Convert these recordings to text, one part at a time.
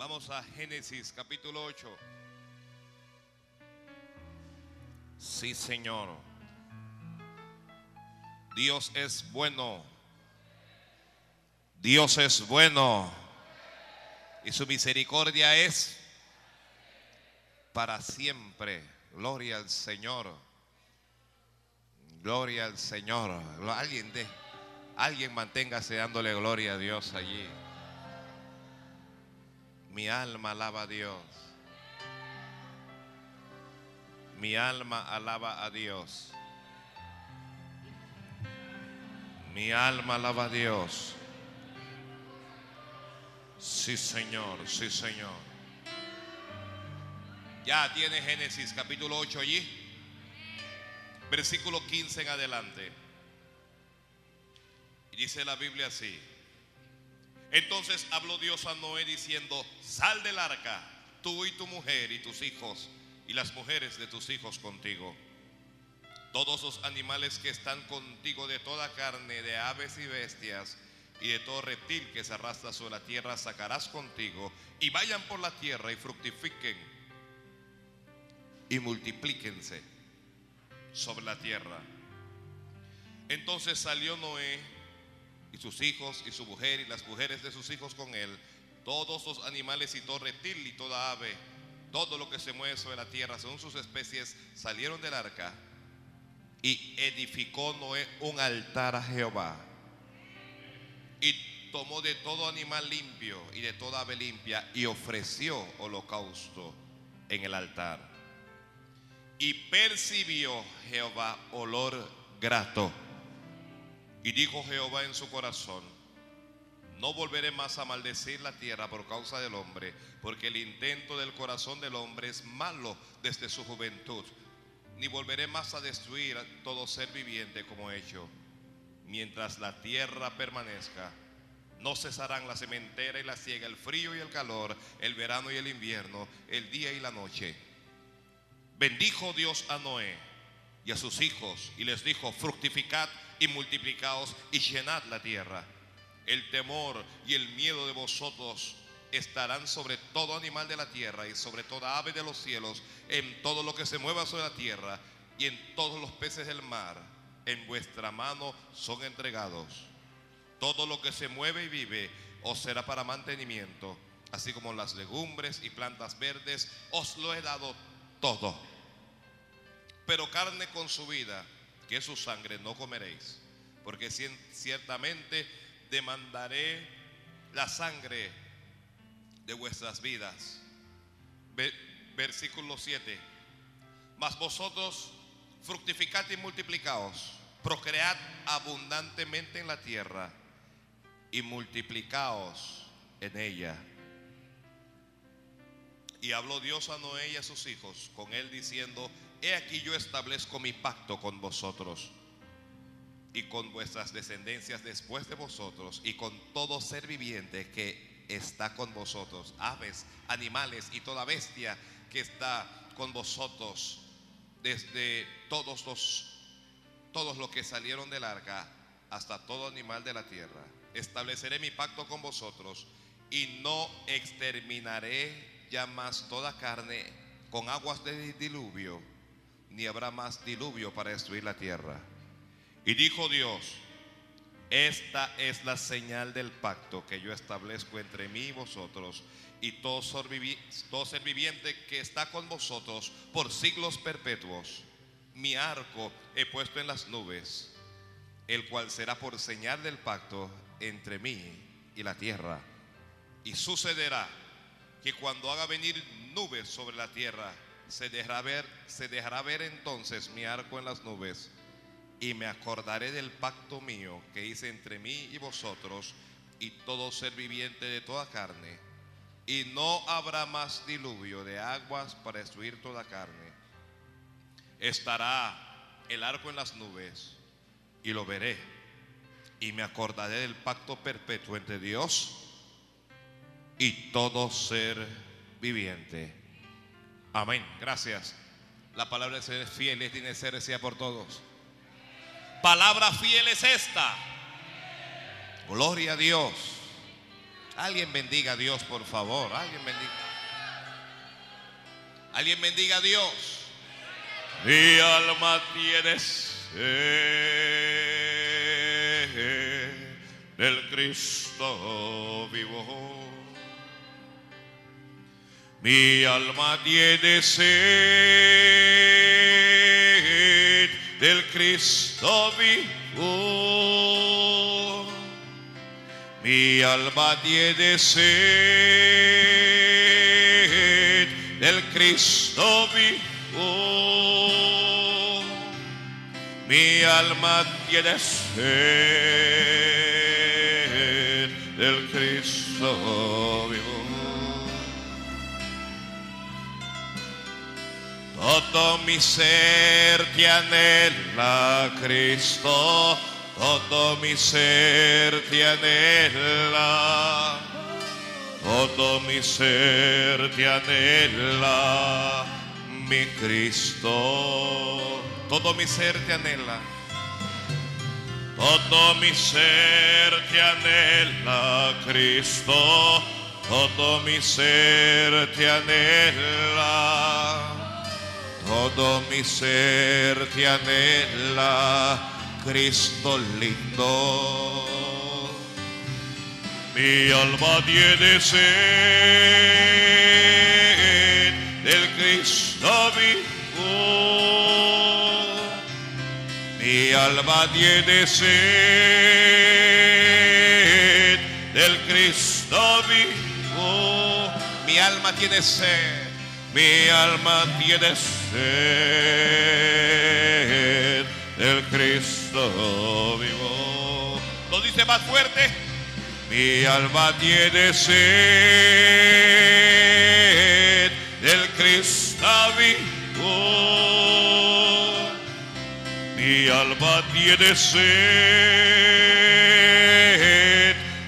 Vamos a Génesis capítulo 8. Sí, Señor. Dios es bueno. Dios es bueno. Y su misericordia es para siempre. Gloria al Señor. Gloria al Señor. Alguien alguien manténgase dándole gloria a Dios allí. Mi alma alaba a Dios. Mi alma alaba a Dios. Mi alma alaba a Dios. Sí, Señor, sí, Señor. Ya tiene Génesis capítulo 8 allí. Versículo 15 en adelante. Y dice la Biblia así. Entonces habló Dios a Noé diciendo, sal del arca, tú y tu mujer y tus hijos y las mujeres de tus hijos contigo. Todos los animales que están contigo de toda carne, de aves y bestias, y de todo reptil que se arrastra sobre la tierra, sacarás contigo, y vayan por la tierra y fructifiquen y multiplíquense sobre la tierra. Entonces salió Noé y sus hijos y su mujer y las mujeres de sus hijos con él, todos los animales y todo reptil y toda ave, todo lo que se mueve sobre la tierra según sus especies, salieron del arca y edificó Noé un altar a Jehová. Y tomó de todo animal limpio y de toda ave limpia y ofreció holocausto en el altar. Y percibió Jehová olor grato. Y dijo Jehová en su corazón, no volveré más a maldecir la tierra por causa del hombre, porque el intento del corazón del hombre es malo desde su juventud, ni volveré más a destruir todo ser viviente como he hecho. Mientras la tierra permanezca, no cesarán la cementera y la siega, el frío y el calor, el verano y el invierno, el día y la noche. Bendijo Dios a Noé y a sus hijos y les dijo, fructificad y multiplicaos y llenad la tierra. El temor y el miedo de vosotros estarán sobre todo animal de la tierra y sobre toda ave de los cielos, en todo lo que se mueva sobre la tierra y en todos los peces del mar. En vuestra mano son entregados. Todo lo que se mueve y vive os será para mantenimiento, así como las legumbres y plantas verdes, os lo he dado todo. Pero carne con su vida, que su sangre, no comeréis, porque ciertamente demandaré la sangre de vuestras vidas. Versículo 7. Mas vosotros fructificad y multiplicaos, procread abundantemente en la tierra y multiplicaos en ella. Y habló Dios a Noé y a sus hijos con él diciendo, he aquí yo establezco mi pacto con vosotros y con vuestras descendencias después de vosotros y con todo ser viviente que está con vosotros, aves, animales y toda bestia que está con vosotros, desde todos los todos los que salieron del arca hasta todo animal de la tierra. Estableceré mi pacto con vosotros y no exterminaré ya más toda carne con aguas de diluvio, ni habrá más diluvio para destruir la tierra. Y dijo Dios, esta es la señal del pacto que yo establezco entre mí y vosotros y todo ser viviente que está con vosotros por siglos perpetuos. Mi arco he puesto en las nubes, el cual será por señal del pacto entre mí y la tierra. Y sucederá que cuando haga venir nubes sobre la tierra, se dejará ver, se dejará ver entonces mi arco en las nubes y me acordaré del pacto mío que hice entre mí y vosotros y todo ser viviente de toda carne. Y no habrá más diluvio de aguas para destruir toda carne. Estará el arco en las nubes y lo veré. Y me acordaré del pacto perpetuo entre Dios y todo ser viviente. Amén. Gracias. La palabra de ser fiel es tiene ser sea por todos. Palabra fiel es esta. Gloria a Dios. Alguien bendiga a Dios, por favor. Alguien bendiga. Alguien bendiga a Dios. Mi alma tiene sed del Cristo vivo. Mi alma tiene sed del Cristo vivo. Mi alma tiene sed del Cristo vivo. Mi alma tiene sed del Cristo vivo. Todo mi ser te anhela, Cristo. Todo mi ser te anhela. Todo mi ser te anhela, mi Cristo. Todo mi ser te anhela. Todo mi ser te anhela, Cristo. Todo mi ser te anhela. Todo mi ser te anhela, Cristo lindo. Mi alma tiene sed del Cristo vivo. Mi alma tiene sed del Cristo vivo. Mi alma tiene sed. Mi alma tiene sed del Cristo vivo. Lo dice más fuerte. Mi alma tiene sed del Cristo vivo. Mi alma tiene sed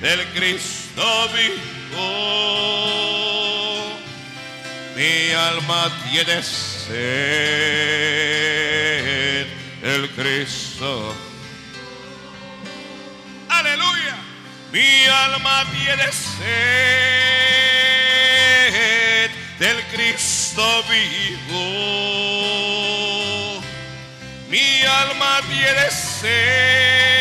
del Cristo vivo. Mi alma tiene sed del Cristo. Aleluya. Mi alma tiene sed del Cristo vivo. Mi alma tiene sed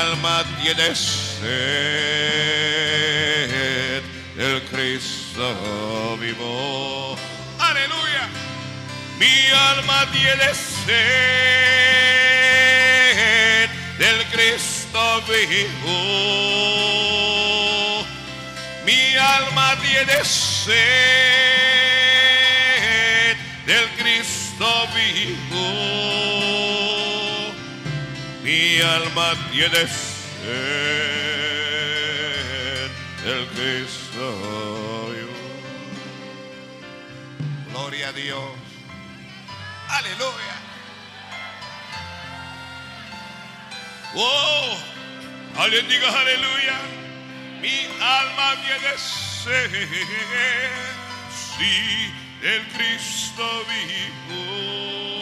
alma tiene sed del Cristo vivo. Aleluya. Mi alma tiene sed del Cristo vivo. Mi alma tiene sed Mi alma tiene sed del Cristo vivo. Gloria a Dios. Aleluya. Oh, alguien diga aleluya. Mi alma tiene sed, sí, del Cristo vivo.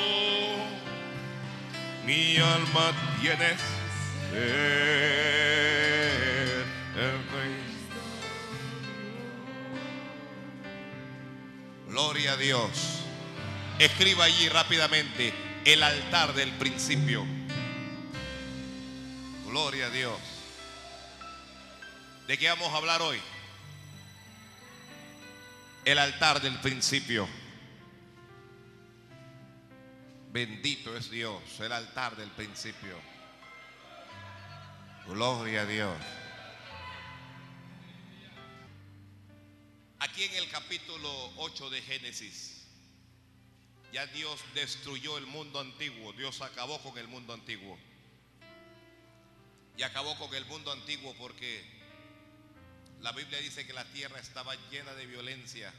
Mi alma tiene sed del Cristo. Gloria a Dios. Escriba allí rápidamente el altar del principio. Gloria a Dios. ¿De qué vamos a hablar hoy? El altar del principio. Bendito es Dios, el altar del principio. Gloria a Dios. Aquí en el capítulo 8 de Génesis, ya Dios destruyó el mundo antiguo, Dios acabó con el mundo antiguo. Y acabó con el mundo antiguo porque la Biblia dice que la tierra estaba llena de violencia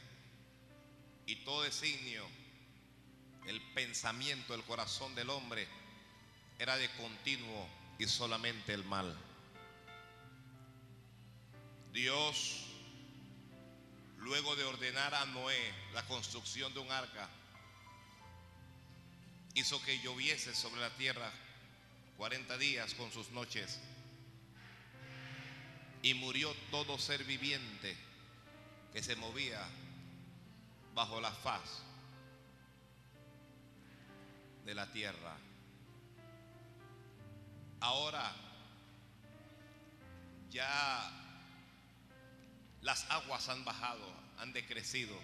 y todo designio, el pensamiento, el corazón del hombre era de continuo y solamente el mal. Dios, luego de ordenar a Noé la construcción de un arca, hizo que lloviese sobre la tierra 40 días con sus noches. Y murió todo ser viviente que se movía bajo la faz de la tierra. Ahora ya las aguas han bajado, han decrecido,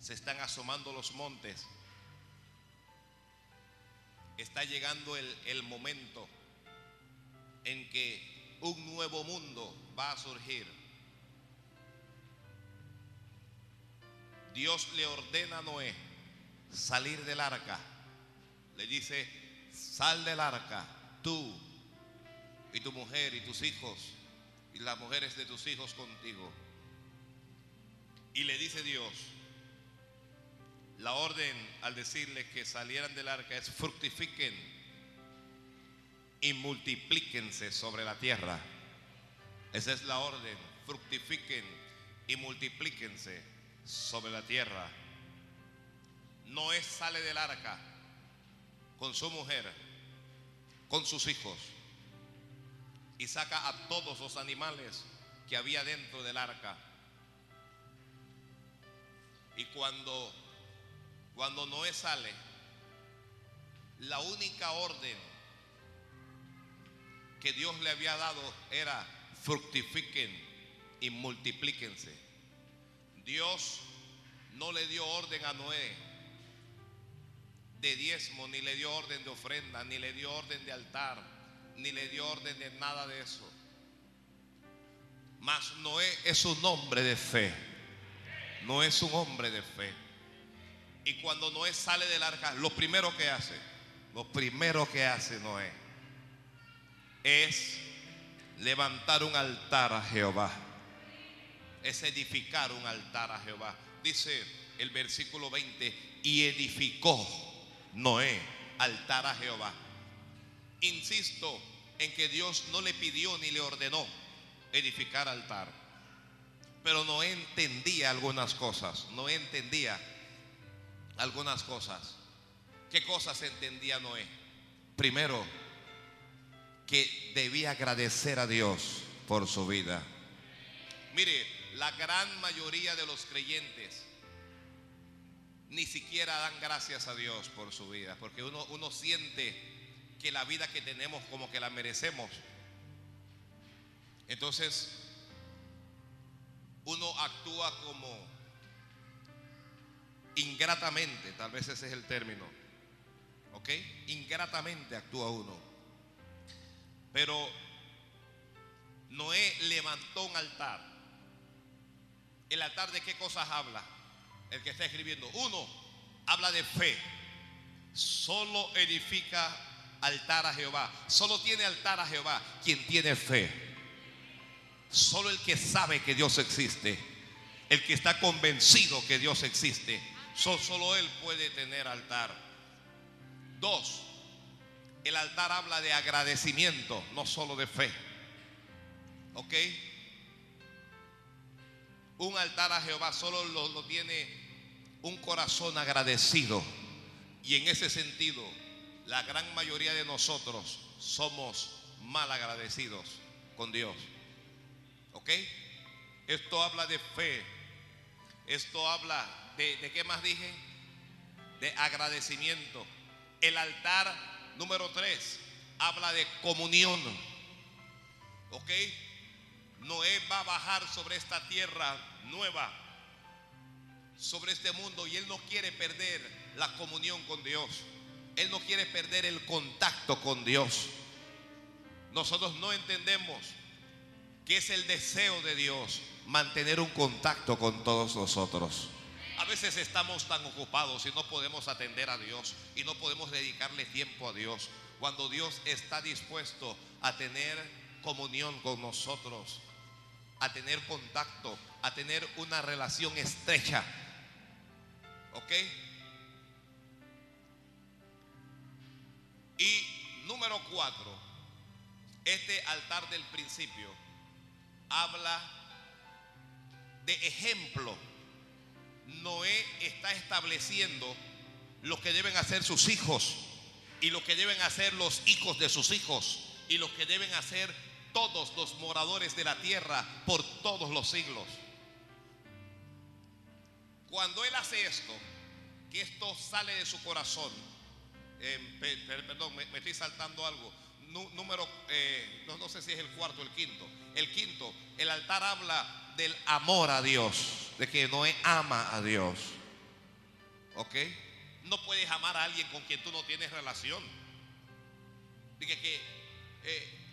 se están asomando los montes. Está llegando el, el momento en que un nuevo mundo va a surgir. Dios le ordena a Noé salir del arca. Le dice, sal del arca, tú y tu mujer y tus hijos y las mujeres de tus hijos contigo. Y le dice Dios, la orden al decirle que salieran del arca es fructifiquen y multiplíquense sobre la tierra. Esa es la orden, fructifiquen y multiplíquense sobre la tierra. Noé sale del arca con su mujer, con sus hijos, y saca a todos los animales que había dentro del arca. Y cuando, cuando Noé sale, la única orden que Dios le había dado era fructifiquen y multiplíquense. Dios no le dio orden a Noé de diezmo, ni le dio orden de ofrenda, ni le dio orden de altar, ni le dio orden de nada de eso. Mas Noé es un hombre de fe. No es un hombre de fe. Y cuando Noé sale del arca, lo primero que hace, lo primero que hace Noé es levantar un altar a Jehová. Es edificar un altar a Jehová. Dice el versículo 20, y edificó Noé altar a Jehová. Insisto en que Dios no le pidió ni le ordenó edificar altar. Pero Noé entendía algunas cosas. No entendía algunas cosas. ¿Qué cosas entendía Noé? Primero, que debía agradecer a Dios por su vida. Mire, la gran mayoría de los creyentes ni siquiera dan gracias a Dios por su vida, porque uno, uno siente que la vida que tenemos como que la merecemos. Entonces, uno actúa como ingratamente, tal vez ese es el término, ¿ok? Ingratamente actúa uno. Pero Noé levantó un altar. ¿El altar de qué cosas habla? El que está escribiendo. Uno, habla de fe. Solo edifica altar a Jehová. Solo tiene altar a Jehová quien tiene fe. Solo el que sabe que Dios existe. El que está convencido que Dios existe. Solo él puede tener altar. Dos, el altar habla de agradecimiento, no solo de fe. ¿Ok? Un altar a Jehová solo lo, tiene un corazón agradecido. Y en ese sentido, la gran mayoría de nosotros somos mal agradecidos con Dios. ¿Ok? Esto habla de fe. Esto habla de, ¿de qué más dije? De agradecimiento. El altar número tres habla de comunión. ¿Ok? Noé va a bajar sobre esta tierra nueva, sobre este mundo, y él no quiere perder la comunión con Dios. Él no quiere perder el contacto con Dios. Nosotros no entendemos que es el deseo de Dios mantener un contacto con todos nosotros. A veces estamos tan ocupados y no podemos atender a Dios y no podemos dedicarle tiempo a Dios. Cuando Dios está dispuesto a tener comunión con nosotros, a tener contacto, a tener una relación estrecha. ¿Ok? Y número cuatro, este altar del principio habla de ejemplo. Noé está estableciendo lo que deben hacer sus hijos y lo que deben hacer los hijos de sus hijos y lo que deben hacer todos los moradores de la tierra por todos los siglos. Cuando Él hace esto, que esto sale de su corazón, eh, perdón, me, estoy saltando algo. número, eh, no, no sé si es el cuarto o el quinto. El quinto, el altar habla del amor a Dios, de que Noé ama a Dios. ¿Ok? No puedes amar a alguien con quien tú no tienes relación. Dije que eh,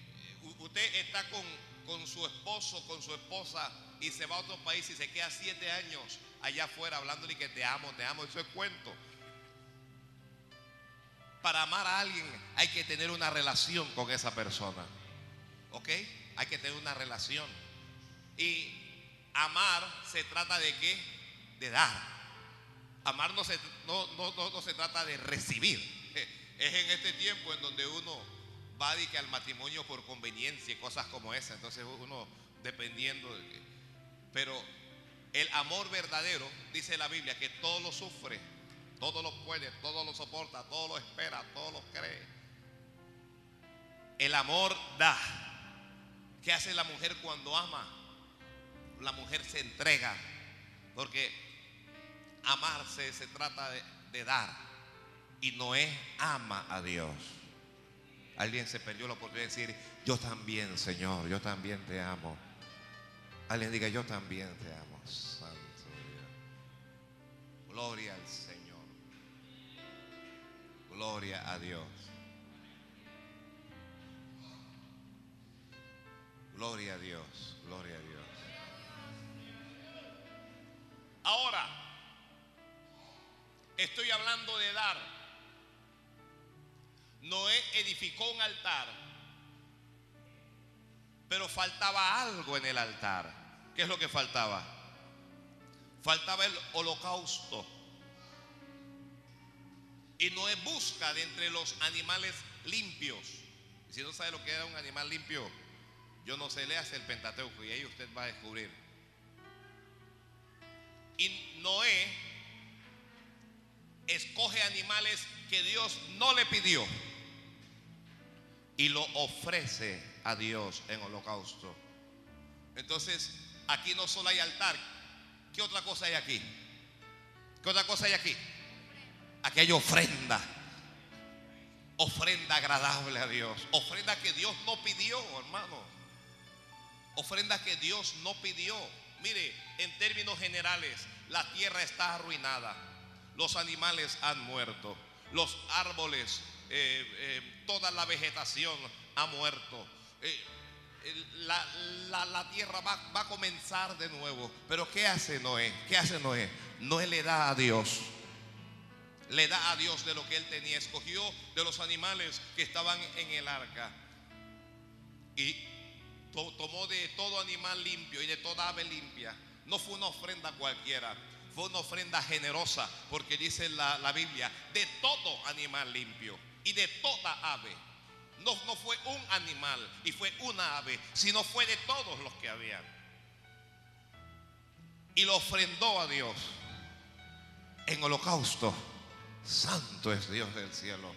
usted está con, con su esposo, con su esposa y se va a otro país y se queda siete años allá afuera hablándole que te amo, te amo. Eso es cuento. Para amar a alguien hay que tener una relación con esa persona. ¿Ok? Hay que tener una relación. Y amar se trata de qué? De dar. Amar no se, no, no, se trata de recibir. Es en este tiempo en donde uno va que al matrimonio por conveniencia y cosas como esa. Entonces uno dependiendo de Pero el amor verdadero, dice la Biblia, que todo lo sufre, todo lo puede, todo lo soporta, todo lo espera, todo lo cree. El amor da. ¿Qué hace la mujer cuando ama? La mujer se entrega. Porque amarse se trata de, dar. Y Noé ama a Dios. Alguien se perdió la oportunidad de decir, yo también, Señor, yo también te amo. Alguien diga, yo también te amo, Santo Dios. Gloria al Señor. Gloria a Dios. Gloria a Dios, gloria a Dios. Ahora, estoy hablando de dar. Noé edificó un altar, pero faltaba algo en el altar. ¿Qué es lo que faltaba? Faltaba el holocausto. Y Noé busca de entre los animales limpios. Si no sabe lo que era un animal limpio, yo no sé, le hace el Pentateuco y ahí usted va a descubrir. Y Noé escoge animales que Dios no le pidió y lo ofrece a Dios en holocausto. Entonces, aquí no solo hay altar, ¿qué otra cosa hay aquí? ¿Qué otra cosa hay aquí? Aquí hay ofrenda. Ofrenda agradable a Dios. Ofrenda que Dios no pidió, hermano. Ofrenda que Dios no pidió. Mire, en términos generales, la tierra está arruinada. Los animales han muerto. Los árboles eh, eh, toda la vegetación ha muerto. Eh, la, tierra va, va, a comenzar de nuevo. Pero ¿qué hace Noé? ¿Qué hace Noé? Noé le da a Dios. Le da a Dios de lo que él tenía. Escogió de los animales que estaban en el arca. Y tomó de todo animal limpio y de toda ave limpia. No fue una ofrenda cualquiera. Fue una ofrenda generosa. Porque dice la, la Biblia, de todo animal limpio y de toda ave. No, no fue un animal y fue una ave, sino fue de todos los que habían. Y lo ofrendó a Dios en holocausto. Santo es Dios del cielo.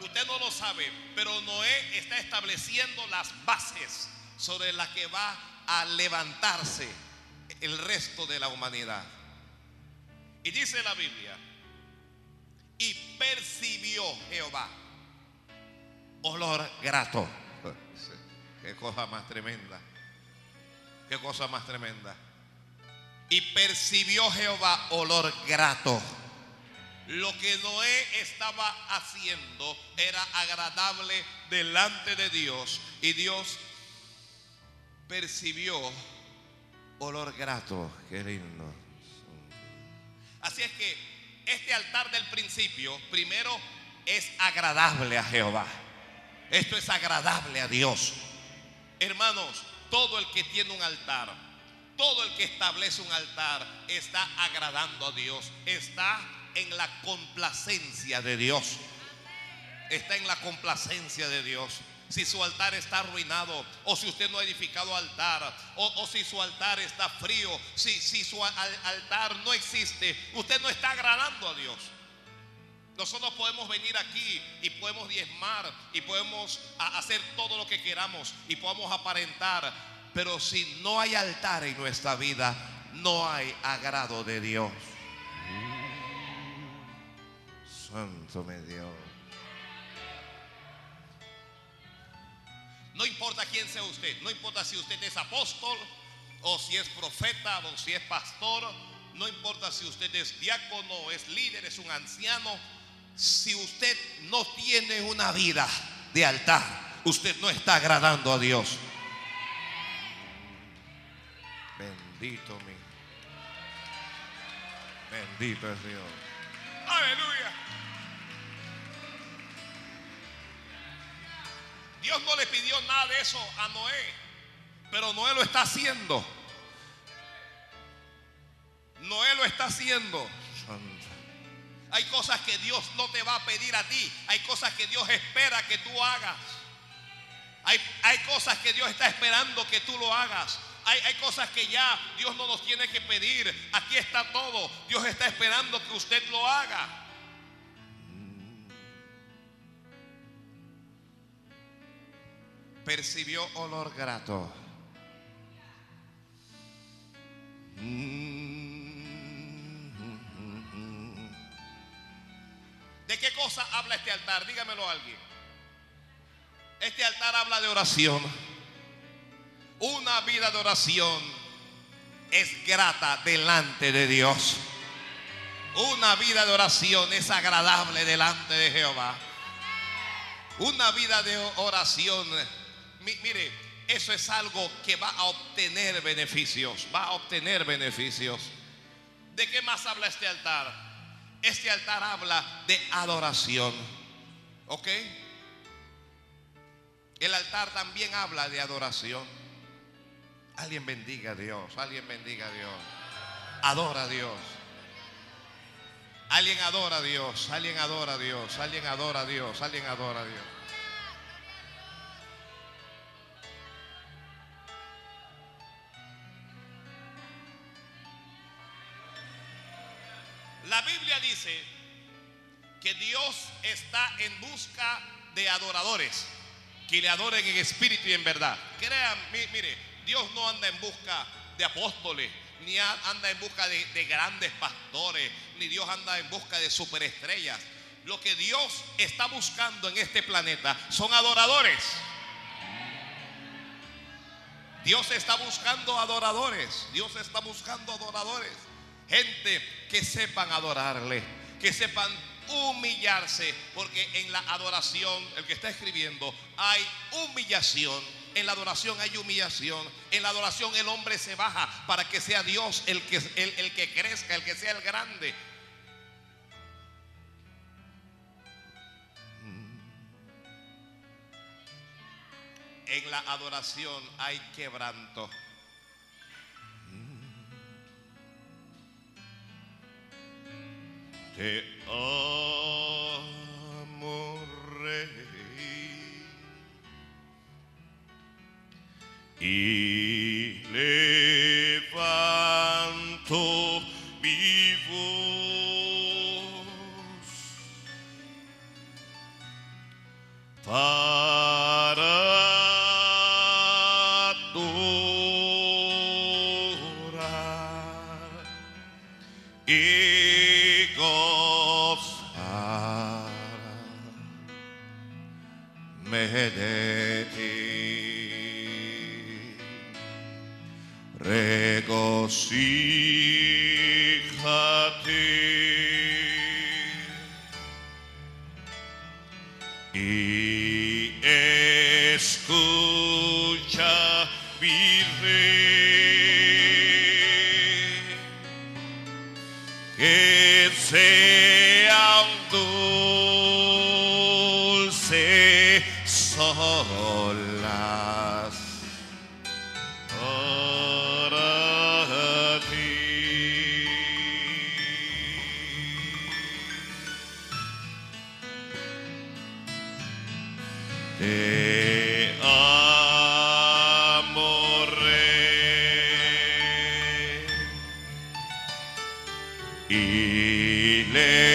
Usted no lo sabe, pero Noé está estableciendo las bases sobre las que va a levantarse el resto de la humanidad. Y dice la Biblia y percibió Jehová olor grato. Qué cosa más tremenda. Qué cosa más tremenda. Y percibió Jehová olor grato. Lo que Noé estaba haciendo era agradable delante de Dios. Y Dios percibió olor grato. Qué lindo. Así es que este altar del principio, primero, es agradable a Jehová. Esto es agradable a Dios. Hermanos, todo el que tiene un altar, todo el que establece un altar, está agradando a Dios. Está en la complacencia de Dios. Está en la complacencia de Dios si su altar está arruinado, o si usted no ha edificado altar, o, si su altar está frío, si, su altar no existe, usted no está agradando a Dios. Nosotros podemos venir aquí y podemos diezmar y podemos hacer todo lo que queramos y podemos aparentar, pero si no hay altar en nuestra vida, no hay agrado de Dios. Santo me Dios. No importa quién sea usted, no importa si usted es apóstol o si es profeta o si es pastor, no importa si usted es diácono, es líder, es un anciano, si usted no tiene una vida de altar, usted no está agradando a Dios. Bendito mi. Bendito es Dios. Aleluya. Dios no le pidió nada de eso a Noé, pero Noé lo está haciendo. Noé lo está haciendo. Hay cosas que Dios no te va a pedir a ti. Hay cosas que Dios espera que tú hagas. Hay, hay cosas que Dios está esperando que tú lo hagas. Hay, hay cosas que ya Dios no nos tiene que pedir. Aquí está todo. Dios está esperando que usted lo haga. Percibió olor grato. ¿De qué cosa habla este altar? Dígamelo alguien. Este altar habla de oración. Una vida de oración es grata delante de Dios. Una vida de oración es agradable delante de Jehová. Una vida de oración, mire, eso es algo que va a obtener beneficios, va a obtener beneficios. ¿De qué más habla este altar? Este altar habla de adoración. ¿Ok? El altar también habla de adoración. Alguien bendiga a Dios, alguien bendiga a Dios. Adora a Dios. Alguien adora a Dios, alguien adora a Dios, alguien adora a Dios, alguien adora a Dios. La Biblia dice que Dios está en busca de adoradores que le adoren en espíritu y en verdad. Crean, mi- mire, Dios no anda en busca de apóstoles, ni anda en busca de, de grandes pastores, ni Dios anda en busca de superestrellas. Lo que Dios está buscando en este planeta son adoradores. Dios está buscando adoradores. Dios está buscando adoradores. Gente que sepan adorarle, que sepan humillarse, porque en la adoración, el que está escribiendo, hay humillación. En la adoración hay humillación. En la adoración el hombre se baja para que sea Dios el que, el, el que crezca, el que sea el grande. En la adoración hay quebranto. Te amo, Rey. Y levanto mi voz para y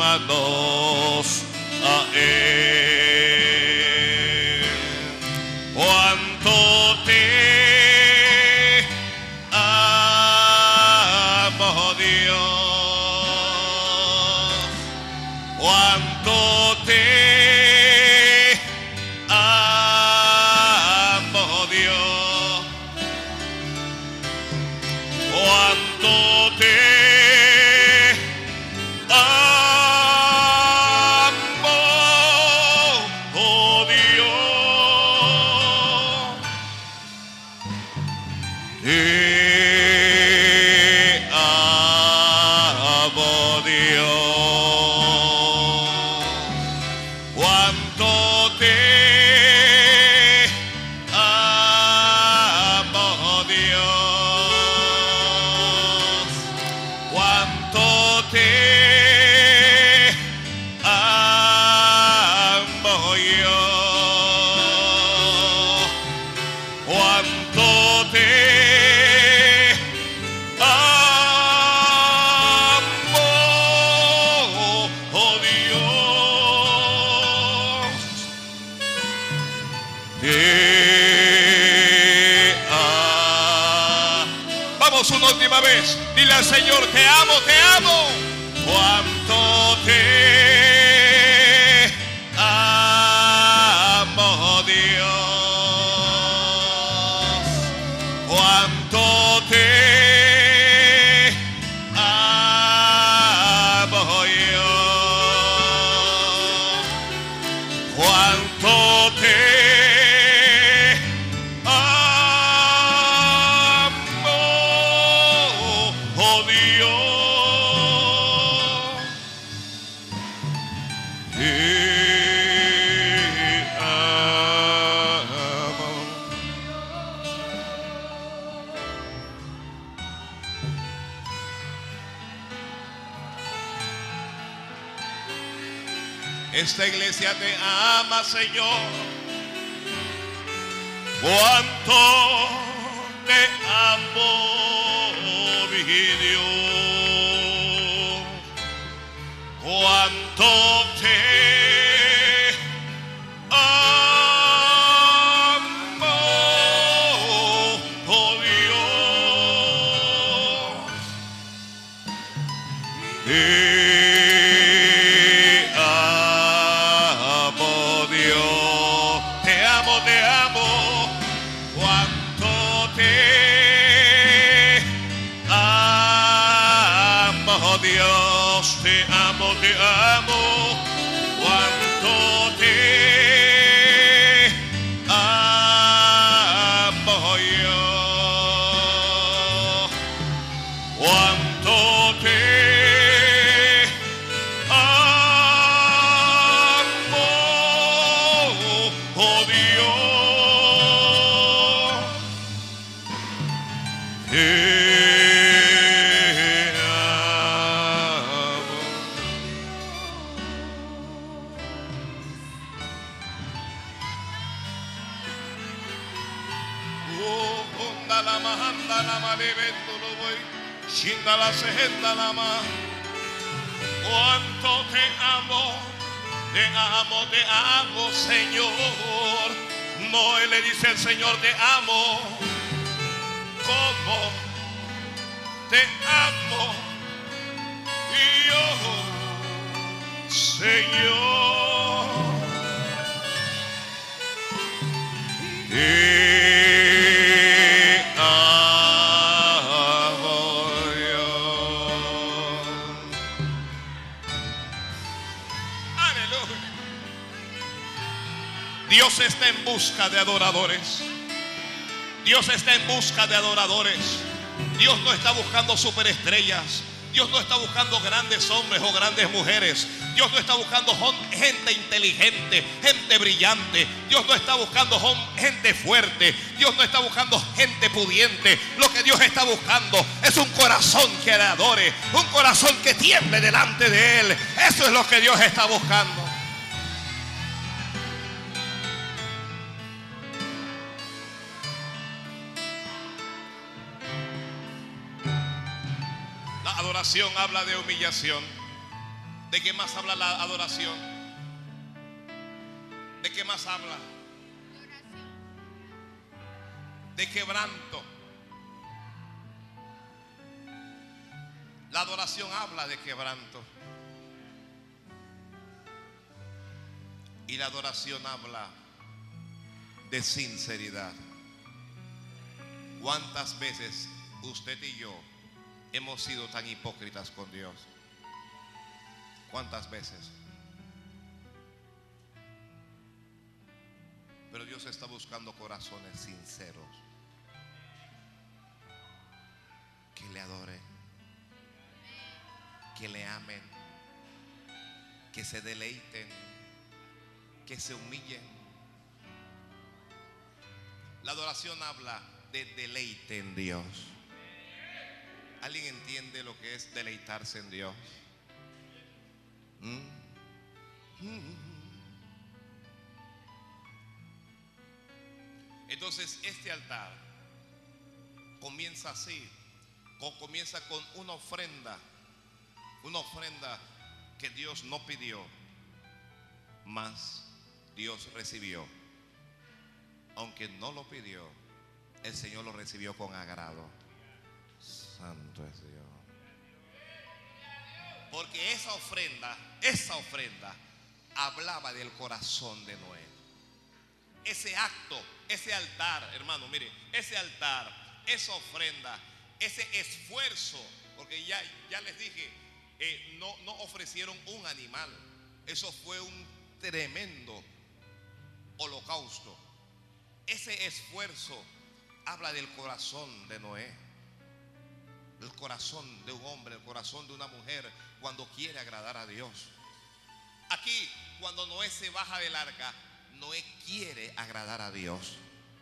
my Lord. Dile al Señor, Señor, cuánto te amo, mi amo, oh Dios, te amo, te amo. Cuando Shinda la sejenda la ma. Cuánto te amo, te amo, te amo, Señor. No, le dice al Señor, te amo. ¿Cómo? Te amo. Yo, Señor. Dios está en busca de adoradores. Dios está en busca de adoradores. Dios no está buscando superestrellas. Dios no está buscando grandes hombres o grandes mujeres. Dios no está buscando gente inteligente, gente brillante. Dios no está buscando gente fuerte. Dios no está buscando gente pudiente. Lo que Dios está buscando es un corazón que adore. Un corazón que tiemble delante de Él. Eso es lo que Dios está buscando. Adoración habla de humillación. ¿De qué más habla la adoración? ¿De qué más habla? De quebranto. La adoración habla de quebranto. Y la adoración habla de sinceridad. ¿Cuántas veces usted y yo hemos sido tan hipócritas con Dios? ¿Cuántas veces? Pero Dios está buscando corazones sinceros que le adoren, que le amen, que se deleiten, que se humillen. La adoración habla de deleite en Dios. ¿Alguien entiende lo que es deleitarse en Dios? ¿Mm? Entonces este altar comienza así, co- comienza con una ofrenda, una ofrenda que Dios no pidió, mas Dios recibió. Aunque no lo pidió, el Señor lo recibió con agrado. Santo es Dios. Porque esa ofrenda, esa ofrenda hablaba del corazón de Noé. Ese acto, ese altar, hermano, mire, ese altar, esa ofrenda, ese esfuerzo, porque ya, ya les dije, eh, no, no ofrecieron un animal, eso fue un tremendo holocausto. Ese esfuerzo habla del corazón de Noé el corazón de un hombre, el corazón de una mujer cuando quiere agradar a Dios. Aquí, cuando Noé se baja del arca, Noé quiere agradar a Dios.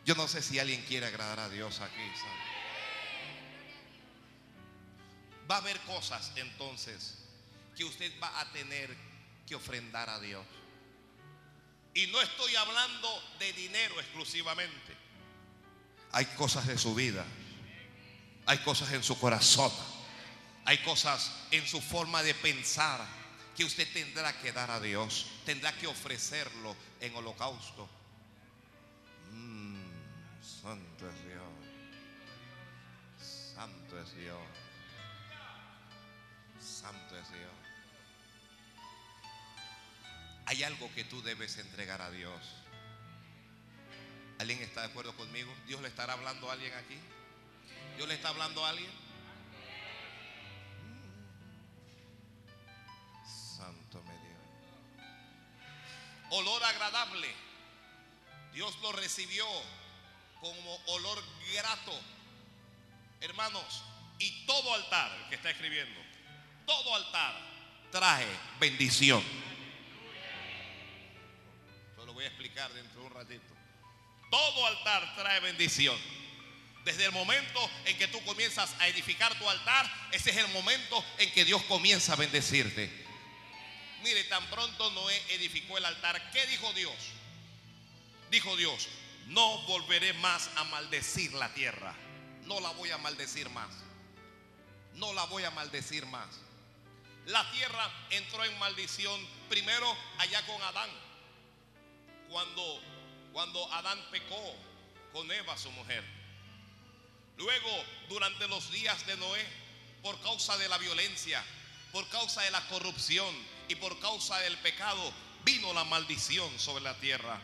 Yo no sé si alguien quiere agradar a Dios aquí. ¿sabe? Va a haber cosas entonces que usted va a tener que ofrendar a Dios. Y no estoy hablando de dinero exclusivamente. Hay cosas de su vida hay cosas en su corazón. Hay cosas en su forma de pensar que usted tendrá que dar a Dios. Tendrá que ofrecerlo en holocausto. Mm, santo es Dios. Santo es Dios. Santo es Dios. Hay algo que tú debes entregar a Dios. ¿Alguien está de acuerdo conmigo? ¿Dios le estará hablando a alguien aquí? ¿Dios le está hablando a alguien? Santo me dio. Olor agradable. Dios lo recibió como olor grato. Hermanos, y todo altar, que está escribiendo, todo altar trae bendición. Yo lo voy a explicar dentro de un ratito. Todo altar trae bendición. Desde el momento en que tú comienzas a edificar tu altar, ese es el momento en que Dios comienza a bendecirte. Mire, tan pronto Noé edificó el altar, ¿qué dijo Dios? Dijo Dios, no volveré más a maldecir la tierra. no la voy a maldecir más. No la voy a maldecir más. La tierra entró en maldición primero allá con Adán. Cuando, cuando Adán pecó con Eva, su mujer. Luego, durante los días de Noé, por causa de la violencia, por causa de la corrupción y por causa del pecado, vino la maldición sobre la tierra.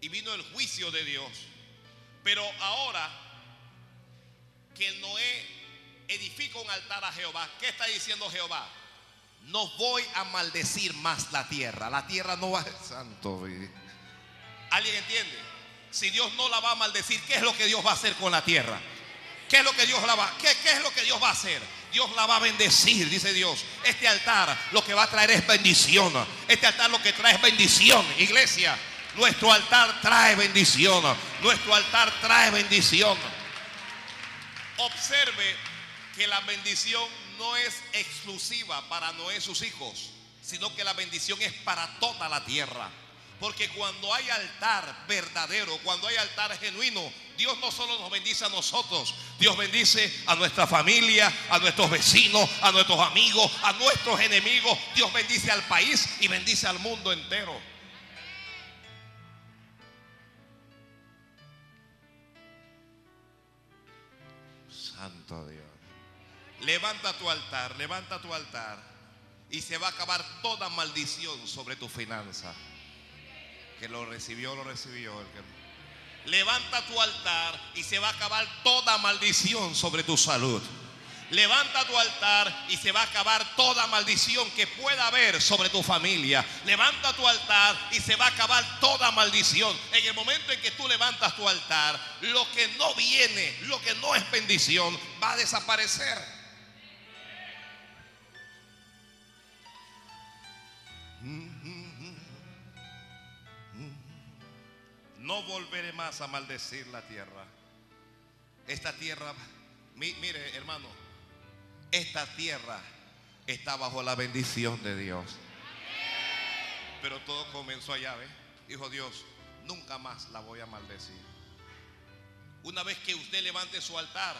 Y vino el juicio de Dios. Pero ahora que Noé edifica un altar a Jehová, ¿qué está diciendo Jehová? No voy a maldecir más la tierra. La tierra no va a ser santo. ¿Alguien entiende? Si Dios no la va a maldecir, ¿qué es lo que Dios va a hacer con la tierra? ¿Qué es lo que Dios la va? ¿Qué, qué es lo que Dios va a hacer? Dios la va a bendecir, dice Dios. Este altar lo que va a traer es bendición. Este altar lo que trae es bendición, iglesia. Nuestro altar trae bendición. Nuestro altar trae bendición. Observe que la bendición no es exclusiva para Noé y sus hijos, sino que la bendición es para toda la tierra. Porque cuando hay altar verdadero, cuando hay altar genuino, Dios no solo nos bendice a nosotros, Dios bendice a nuestra familia, a nuestros vecinos, a nuestros amigos, a nuestros enemigos. Dios bendice al país y bendice al mundo entero. Santo Dios. Levanta tu altar, levanta tu altar y se va a acabar toda maldición sobre tu finanza. Que lo recibió, lo recibió. El. Levanta tu altar y se va a acabar toda maldición sobre tu salud. Levanta tu altar y se va a acabar toda maldición que pueda haber sobre tu familia. Levanta tu altar y se va a acabar toda maldición. En el momento en que tú levantas tu altar, lo que no viene, lo que no es bendición, va a desaparecer. No volveré más a maldecir la tierra. Esta tierra, mire hermano, esta tierra está bajo la bendición de Dios. Pero todo comenzó allá, ¿ves? Dijo Dios, nunca más la voy a maldecir. Una vez que usted levante su altar,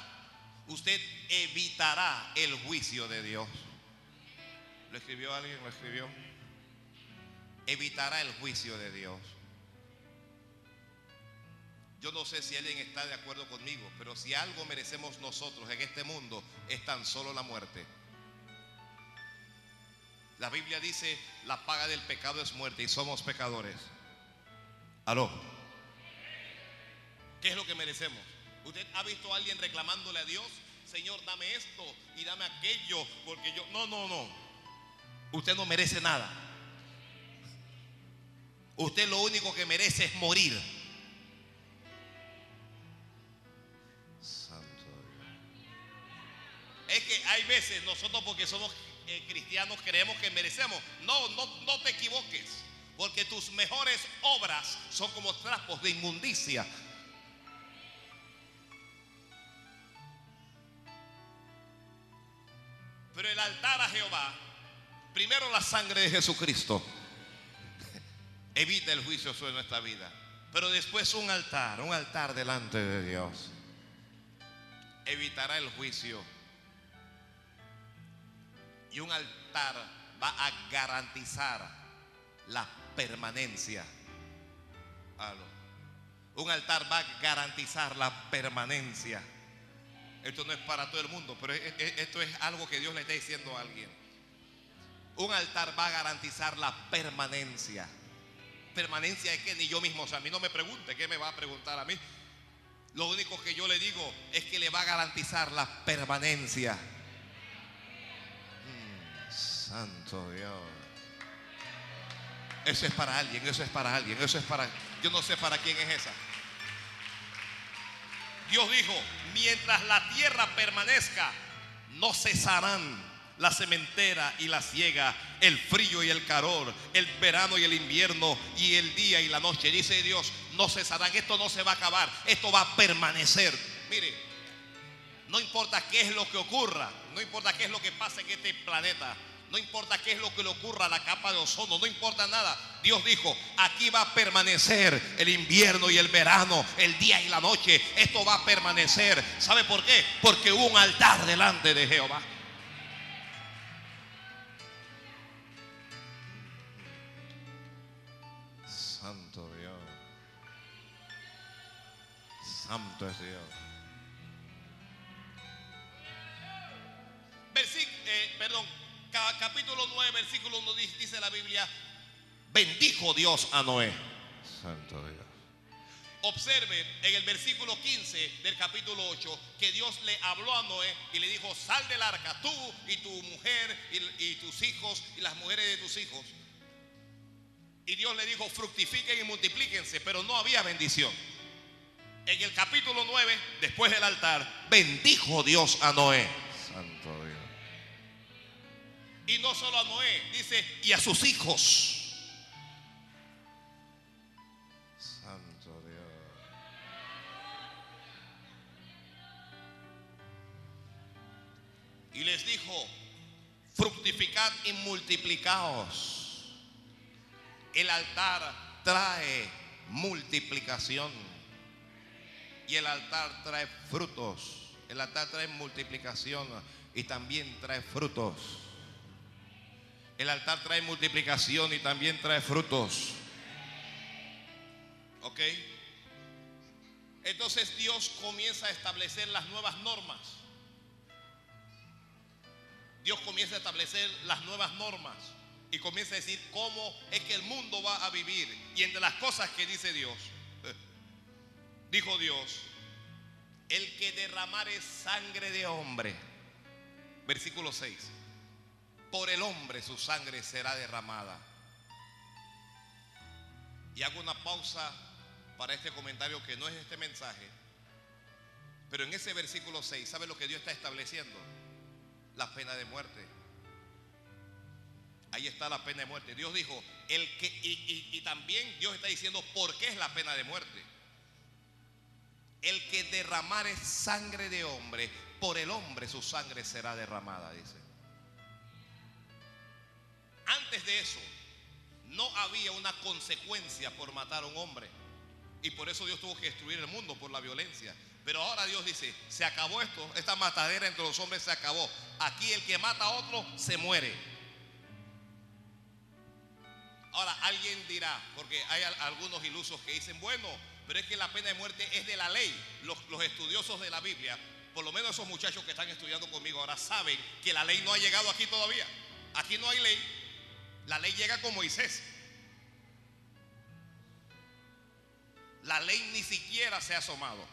usted evitará el juicio de Dios. ¿Lo escribió alguien? ¿Lo escribió? Evitará el juicio de Dios. Yo no sé si alguien está de acuerdo conmigo, pero si algo merecemos nosotros en este mundo es tan solo la muerte. La Biblia dice, la paga del pecado es muerte y somos pecadores. Aló. ¿Qué es lo que merecemos? ¿Usted ha visto a alguien reclamándole a Dios, Señor, dame esto y dame aquello, porque yo... No, no, no. Usted no merece nada. Usted lo único que merece es morir. Es que hay veces nosotros porque somos eh, cristianos creemos que merecemos. No, no, no te equivoques. Porque tus mejores obras son como trapos de inmundicia. Pero el altar a Jehová, primero la sangre de Jesucristo, evita el juicio sobre nuestra vida. Pero después un altar, un altar delante de Dios, evitará el juicio y un altar va a garantizar la permanencia. Un altar va a garantizar la permanencia. Esto no es para todo el mundo, pero esto es algo que Dios le está diciendo a alguien. Un altar va a garantizar la permanencia. Permanencia es que ni yo mismo, a mí no me pregunte, ¿qué me va a preguntar a mí? Lo único que yo le digo es que le va a garantizar la permanencia. Santo Dios. Eso es para alguien, eso es para alguien, eso es para... Yo no sé para quién es esa. Dios dijo, mientras la tierra permanezca, no cesarán la cementera y la ciega, el frío y el calor, el verano y el invierno y el día y la noche. Dice Dios, no cesarán, esto no se va a acabar, esto va a permanecer. Mire, no importa qué es lo que ocurra, no importa qué es lo que pase en este planeta, no importa qué es lo que le ocurra a la capa de ozono, no importa nada. Dios dijo, aquí va a permanecer el invierno y el verano, el día y la noche. Esto va a permanecer. ¿Sabe por qué? Porque hubo un altar delante de Jehová. Santo Dios. Santo es Dios. Capítulo 9, versículo 1 dice la Biblia, bendijo Dios a Noé. Santo Dios. Observe en el versículo 15 del capítulo 8 que Dios le habló a Noé y le dijo, sal del arca, tú y tu mujer y, y tus hijos y las mujeres de tus hijos. Y Dios le dijo, fructifiquen y multiplíquense, pero no había bendición. En el capítulo 9, después del altar, bendijo Dios a Noé. Santo Dios. Y no solo a Noé, dice, y a sus hijos. Santo Dios. Y les dijo, fructificad y multiplicaos. El altar trae multiplicación. Y el altar trae frutos. El altar trae multiplicación y también trae frutos. El altar trae multiplicación y también trae frutos. ¿Ok? Entonces Dios comienza a establecer las nuevas normas. Dios comienza a establecer las nuevas normas y comienza a decir cómo es que el mundo va a vivir. Y entre las cosas que dice Dios, dijo Dios, el que derramare sangre de hombre, versículo 6, por el hombre su sangre será derramada. Y hago una pausa para este comentario que no es este mensaje. Pero en ese versículo 6, ¿sabe lo que Dios está estableciendo? La pena de muerte. Ahí está la pena de muerte. Dios dijo, el que, y, y también Dios está diciendo por qué es la pena de muerte. El que derramare sangre de hombre, por el hombre su sangre será derramada, dice. Antes de eso, no había una consecuencia por matar a un hombre. Y por eso Dios tuvo que destruir el mundo por la violencia. Pero ahora Dios dice, se acabó esto, esta matadera entre los hombres se acabó. Aquí el que mata a otro se muere. Ahora alguien dirá, porque hay algunos ilusos que dicen, bueno, pero es que la pena de muerte es de la ley. Los, los estudiosos de la Biblia, por lo menos esos muchachos que están estudiando conmigo ahora, saben que la ley no ha llegado aquí todavía. Aquí no hay ley, la ley llega con Moisés. La ley ni siquiera se ha asomado.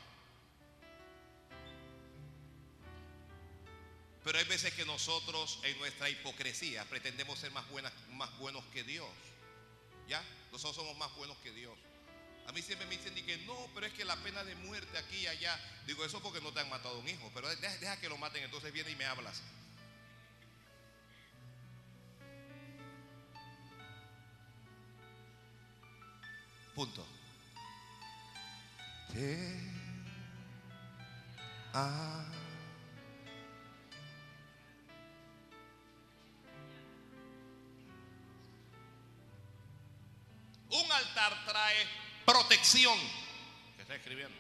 Pero hay veces que nosotros en nuestra hipocresía pretendemos ser más, buenas, más buenos que Dios. ¿Ya? Nosotros somos más buenos que Dios. A mí siempre me dicen que no, pero es que la pena de muerte aquí y allá. Digo, eso porque no te han matado un hijo. Pero deja, deja que lo maten, entonces viene y me hablas. Punto. Un altar trae protección. ¿Qué está escribiendo?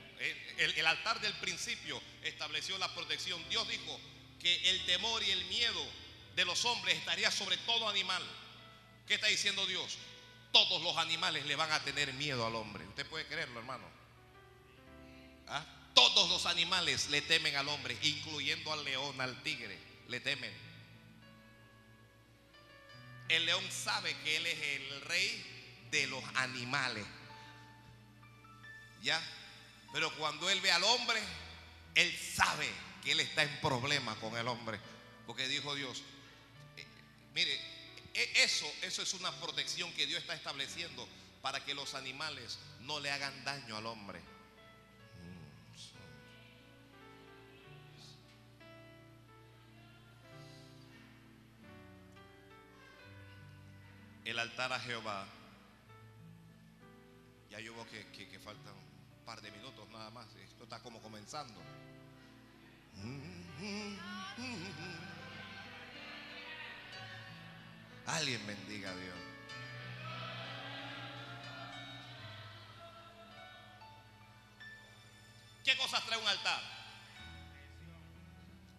El, el, altar del principio estableció la protección. Dios dijo que el temor y el miedo de los hombres estaría sobre todo animal. ¿Qué está diciendo Dios? Todos los animales le van a tener miedo al hombre. ¿Usted puede creerlo, hermano? ¿Ah? Todos los animales le temen al hombre, incluyendo al león, al tigre, le temen. El león sabe que él es el rey de los animales. ¿Ya? Pero cuando él ve al hombre, él sabe que él está en problema con el hombre. Porque dijo Dios, eh, mire, eso, eso es una protección que Dios está estableciendo para que los animales no le hagan daño al hombre. El altar a Jehová. Ya yo veo que, faltan un par de minutos nada más. Esto está como comenzando. Alguien bendiga a Dios. ¿Qué cosas trae un altar?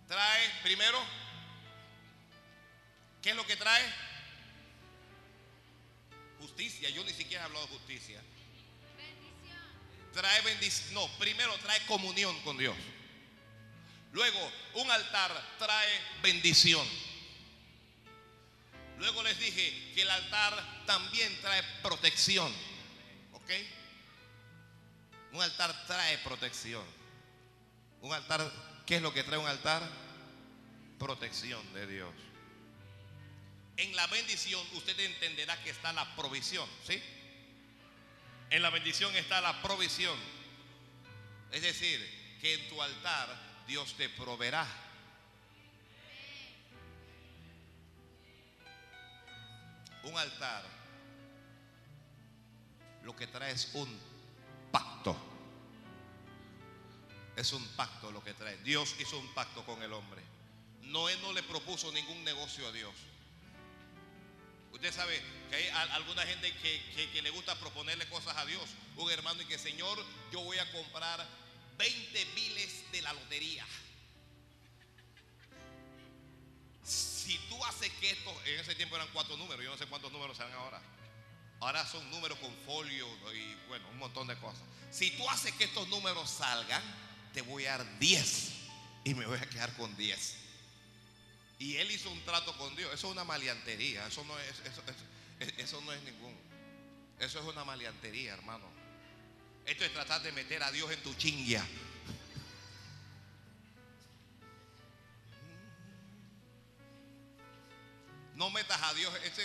Trae, primero, ¿qué es lo que trae? Justicia. Yo ni siquiera he hablado de justicia. Trae bendición. No, primero trae comunión con Dios. Luego, un altar trae bendición. Luego les dije que el altar también trae protección. ¿Ok? Un altar trae protección. Un altar, ¿qué es lo que trae un altar? Protección de Dios. En la bendición usted entenderá que está la provisión, ¿sí? En la bendición está la provisión. Es decir, que en tu altar Dios te proveerá. Un altar lo que trae es un pacto. Es un pacto lo que trae. Dios hizo un pacto con el hombre. Noé no le propuso ningún negocio a Dios. Usted sabe que hay alguna gente que, le gusta proponerle cosas a Dios. Un hermano y que, Señor, yo voy a comprar 20 miles de la lotería. Si tú haces que esto, en ese tiempo eran cuatro números, yo no sé cuántos números serán ahora. Ahora son números con folio y bueno, un montón de cosas. Si tú haces que estos números salgan, te voy a dar 10 y me voy a quedar con 10. Y él hizo un trato con Dios. Eso es una maleantería. Eso no es, eso, no es ningún. Eso es una maleantería, hermano. Esto es tratar de meter a Dios en tu chingia. No metas a Dios. Eso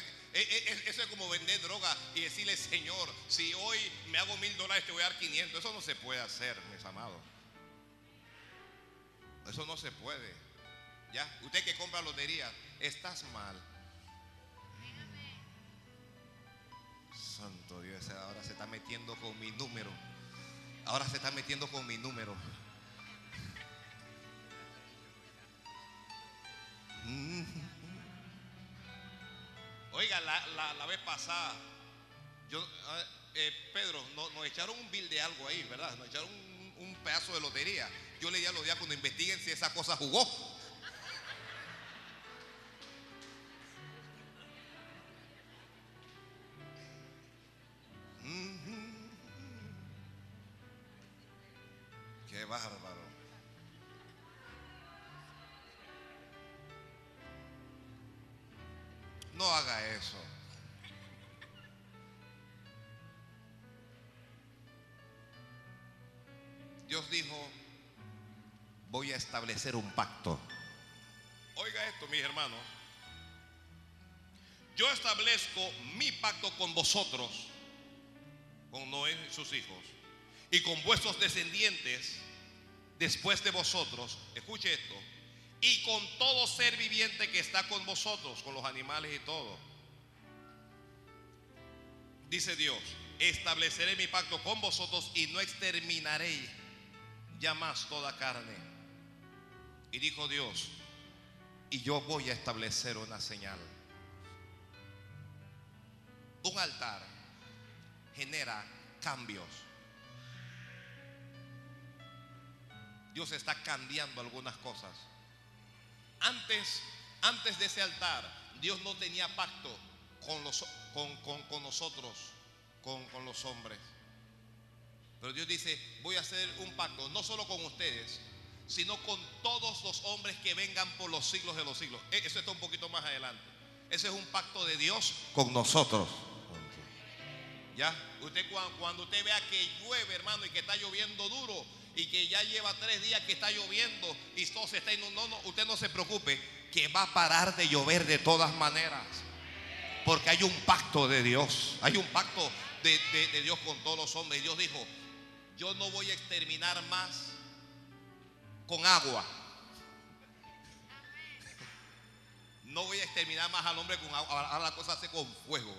es como vender droga y decirle, Señor, si hoy me hago mil dólares, te voy a dar 500. Eso no se puede hacer, mis amados. Eso no se puede. ¿Ya? Usted que compra lotería, estás mal. Santo Dios, ahora se está metiendo con mi número. Ahora se está metiendo con mi número. Oiga, la, vez pasada, yo, eh, Pedro, nos, echaron un bill de algo ahí, ¿verdad? Nos echaron un, un pedazo de lotería. Yo le di a los cuando investiguen si esa cosa jugó. No haga eso. Dios dijo, voy a establecer un pacto. Oiga esto, mis hermanos. Yo establezco mi pacto con vosotros, con Noé y sus hijos, y con vuestros descendientes después de vosotros. Escuche esto. Y con todo ser viviente que está con vosotros, con los animales y todo. Dice Dios, estableceré mi pacto con vosotros y no exterminaré ya más toda carne. Y dijo Dios, y yo voy a establecer una señal. Un altar genera cambios. Dios está cambiando algunas cosas. Antes, antes de ese altar, Dios no tenía pacto con, los, con, nosotros, con, con los hombres. Pero Dios dice, voy a hacer un pacto, no solo con ustedes, sino con todos los hombres que vengan por los siglos de los siglos. E, eso está un poquito más adelante. Ese es un pacto de Dios con nosotros. ¿Ya? Usted cuando usted vea que llueve, hermano, y que está lloviendo duro, y que ya lleva tres días que está lloviendo y todo se está inundando, no, usted no se preocupe, que va a parar de llover de todas maneras. Porque hay un pacto de Dios, hay un pacto de, Dios con todos los hombres. Dios dijo, yo no voy a exterminar más con agua. No voy a exterminar más al hombre con agua. Ahora la cosa hace con fuego.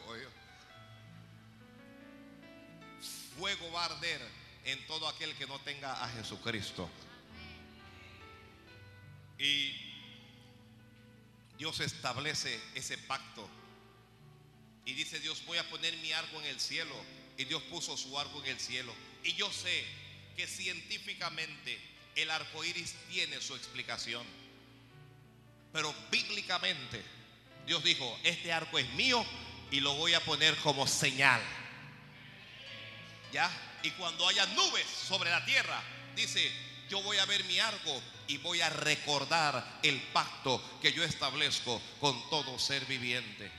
Fuego va a arder en todo aquel que no tenga a Jesucristo. Y Dios establece ese pacto Y dice Dios, voy a poner mi arco en el cielo. Y Dios puso su arco en el cielo. Y yo sé que científicamente el arco iris tiene su explicación. Pero bíblicamente Dios dijo, este arco es mío y lo voy a poner como señal. ¿Ya? Y cuando haya nubes sobre la tierra, dice, yo voy a ver mi arco y voy a recordar el pacto que yo establezco con todo ser viviente.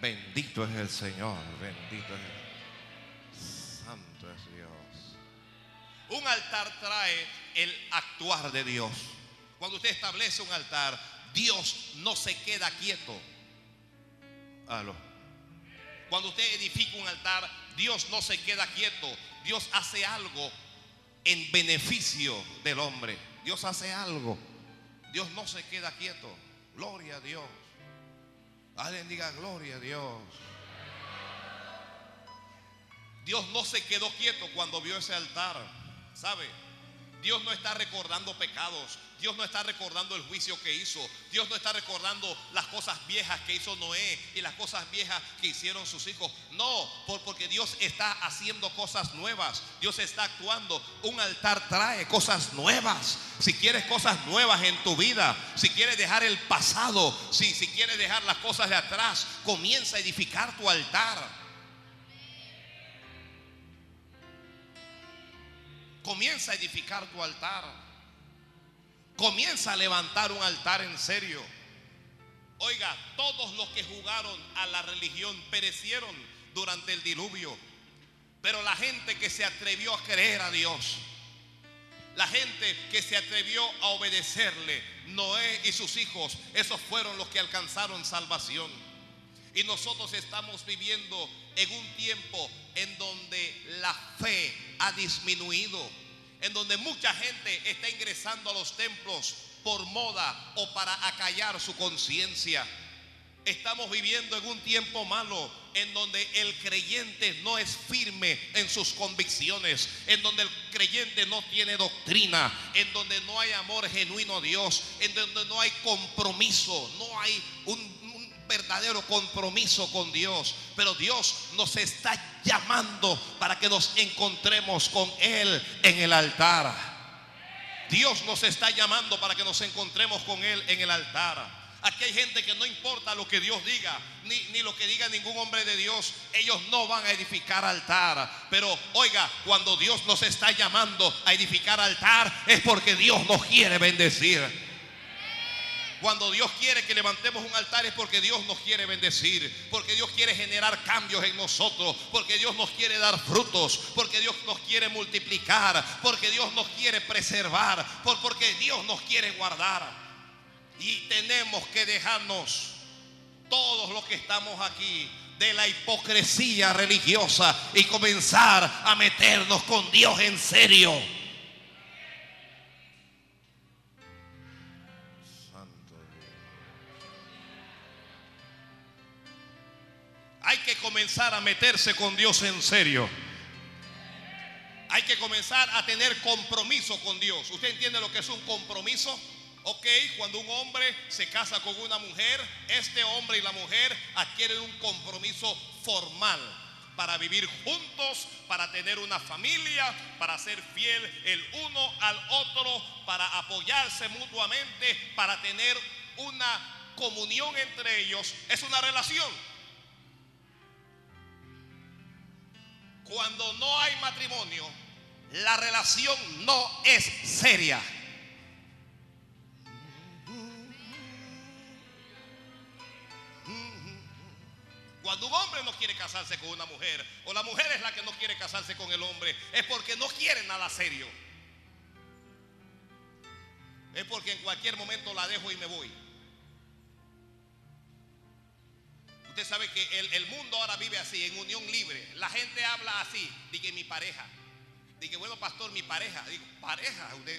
Bendito es el Señor, bendito es el Santo es Dios. Un altar trae el actuar de Dios. Cuando usted establece un altar, Dios no se queda quieto. Aló. Cuando usted edifica un altar, Dios no se queda quieto. Dios hace algo en beneficio del hombre. Dios hace algo. Dios no se queda quieto. Gloria a Dios. Alguien diga gloria a Dios. Dios no se quedó quieto cuando vio ese altar. ¿Sabe? Dios no está recordando pecados. Dios no está recordando el juicio que hizo. Dios no está recordando las cosas viejas que hizo Noé y las cosas viejas que hicieron sus hijos. No, porque Dios está haciendo cosas nuevas. Dios está actuando. Un altar trae cosas nuevas. Si quieres cosas nuevas en tu vida, si quieres dejar el pasado, si, si quieres dejar las cosas de atrás, comienza a edificar tu altar. Comienza a edificar tu altar. Comienza a levantar un altar en serio. Oiga, todos los que jugaron a la religión perecieron durante el diluvio. Pero la gente que se atrevió a creer a Dios, la gente que se atrevió a obedecerle, Noé y sus hijos, esos fueron los que alcanzaron salvación. Y nosotros estamos viviendo en un tiempo en donde la fe ha disminuido, en donde mucha gente está ingresando a los templos por moda o para acallar su conciencia. Estamos viviendo en un tiempo malo en donde el creyente no es firme en sus convicciones, en donde el creyente no tiene doctrina, en donde no hay amor genuino a Dios, en donde no hay compromiso, no hay un verdadero compromiso con Dios. Pero Dios nos está llamando para que nos encontremos con Él en el altar. Dios nos está llamando para que nos encontremos con Él en el altar. Aquí hay gente que no importa lo que Dios diga, ni, ni, lo que diga ningún hombre de Dios, ellos no van a edificar altar. Pero oiga, cuando Dios nos está llamando a edificar altar, es porque Dios nos quiere bendecir. Cuando Dios quiere que levantemos un altar es porque Dios nos quiere bendecir, porque Dios quiere generar cambios en nosotros, porque Dios nos quiere dar frutos, porque Dios nos quiere multiplicar, porque Dios nos quiere preservar, porque Dios nos quiere guardar. Y tenemos que dejarnos todos los que estamos aquí de la hipocresía religiosa y comenzar a meternos con Dios en serio. Hay que comenzar a meterse con Dios en serio. Hay que comenzar a tener compromiso con Dios. ¿Usted entiende lo que es un compromiso? Ok, cuando un hombre se casa con una mujer, este hombre y la mujer adquieren un compromiso formal para vivir juntos, para tener una familia, para ser fiel el uno al otro, para apoyarse mutuamente, para tener una comunión entre ellos. Es una relación. Cuando no hay matrimonio, la relación no es seria. Cuando un hombre no quiere casarse con una mujer, o la mujer es la que no quiere casarse con el hombre, es porque no quiere nada serio. Es porque en cualquier momento la dejo y me voy. Usted sabe que el, mundo ahora vive así, en unión libre. La gente habla así, que mi pareja. Dije, bueno, pastor, mi pareja. Digo, pareja. Usted,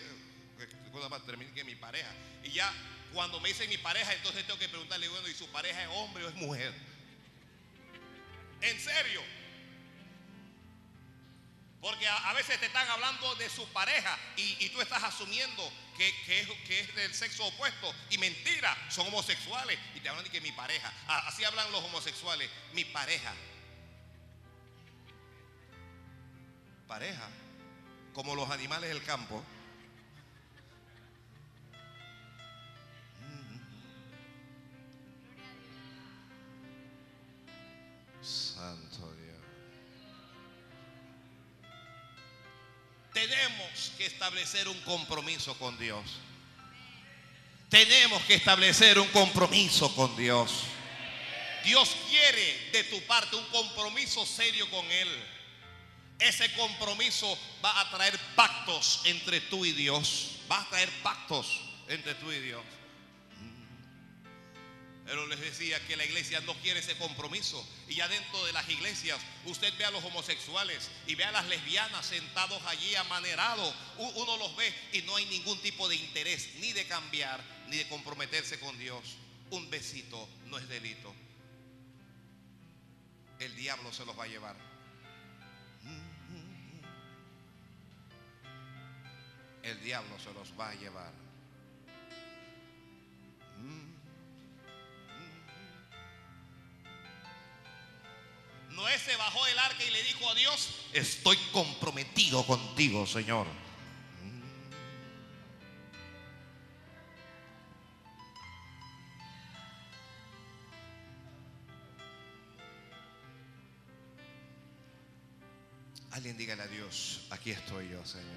termine que mi pareja. Y ya cuando me dice mi pareja, entonces tengo que preguntarle, bueno, ¿y su pareja es hombre o es mujer? En serio. Porque a, veces te están hablando de su pareja y, y, tú estás asumiendo que, que, es del sexo opuesto. Y mentira, son homosexuales. Y te hablan de que mi pareja. Así hablan los homosexuales. Mi pareja. Pareja. Como los animales del campo. Santo Tenemos que establecer un compromiso con Dios. Tenemos que establecer un compromiso con Dios. Dios quiere de tu parte un compromiso serio con Él. Ese compromiso va a traer pactos entre tú y Dios. Va a traer pactos entre tú y Dios. Pero les decía que la iglesia no quiere ese compromiso. Y ya dentro de las iglesias, usted ve a los homosexuales y ve a las lesbianas sentados allí amanerados. Uno los ve y no hay ningún tipo de interés, ni de cambiar, ni de comprometerse con Dios. Un besito no es delito. El diablo se los va a llevar. El diablo se los va a llevar. Noé se bajó del arca y le dijo a Dios, estoy comprometido contigo, Señor. Alguien dígale a Dios, aquí estoy yo, Señor.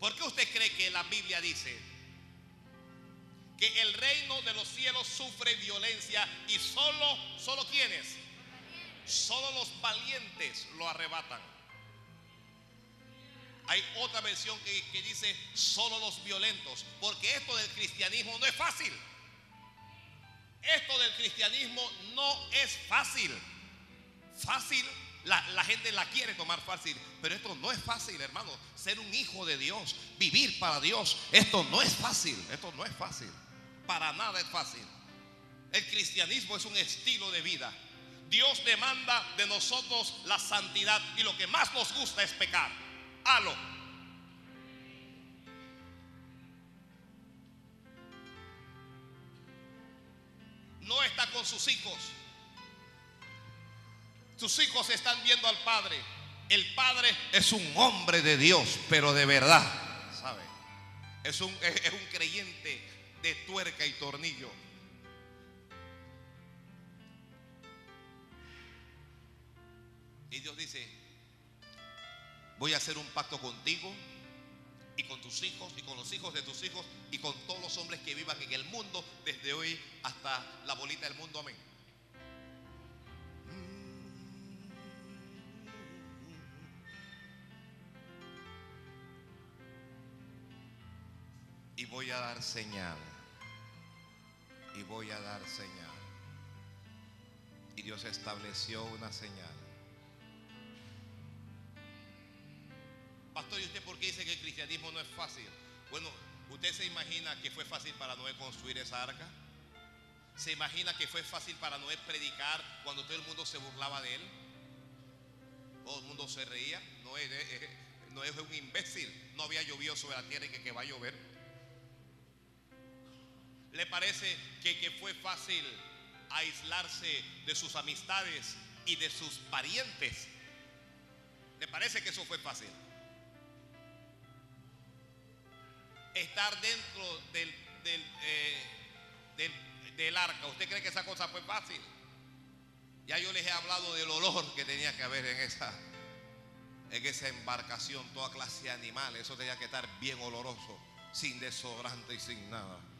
¿Por qué usted cree que la Biblia dice que el reino de los cielos sufre violencia y solo, solo quienes, solo los valientes lo arrebatan. Hay otra versión que, que, dice solo los violentos, porque esto del cristianismo no es fácil. Esto del cristianismo no es fácil. Fácil, la, la, gente la quiere tomar fácil, pero esto no es fácil, hermano. Ser un hijo de Dios, vivir para Dios, esto no es fácil, esto no es fácil para nada es fácil. El cristianismo es un estilo de vida. Dios demanda de nosotros la santidad y lo que más nos gusta es pecar. Halo. No está con sus hijos. Sus hijos están viendo al Padre. El Padre es un hombre de Dios, pero de verdad, ¿sabe? Es un, es un creyente de tuerca y tornillo. Y Dios dice, voy a hacer un pacto contigo y con tus hijos y con los hijos de tus hijos y con todos los hombres que vivan en el mundo desde hoy hasta la bolita del mundo. Amén. Y voy a dar señal y voy a dar señal. Y Dios estableció una señal. Pastor, ¿y usted por qué dice que el cristianismo no es fácil? Bueno, ¿usted se imagina que fue fácil para Noé construir esa arca? ¿Se imagina que fue fácil para Noé predicar cuando todo el mundo se burlaba de él? Todo el mundo se reía. Noé, eh, eh, Noé es un imbécil. No había llovido sobre la tierra y que, que va a llover. ¿Le parece que, fue fácil aislarse de sus amistades y de sus parientes? ¿Le parece que eso fue fácil? Estar dentro del, eh, del, del, arca, ¿usted cree que esa cosa fue fácil? Ya yo les he hablado del olor que tenía que haber en esa, en esa embarcación, toda clase de animales. Eso tenía que estar bien oloroso, sin desodorante y sin nada.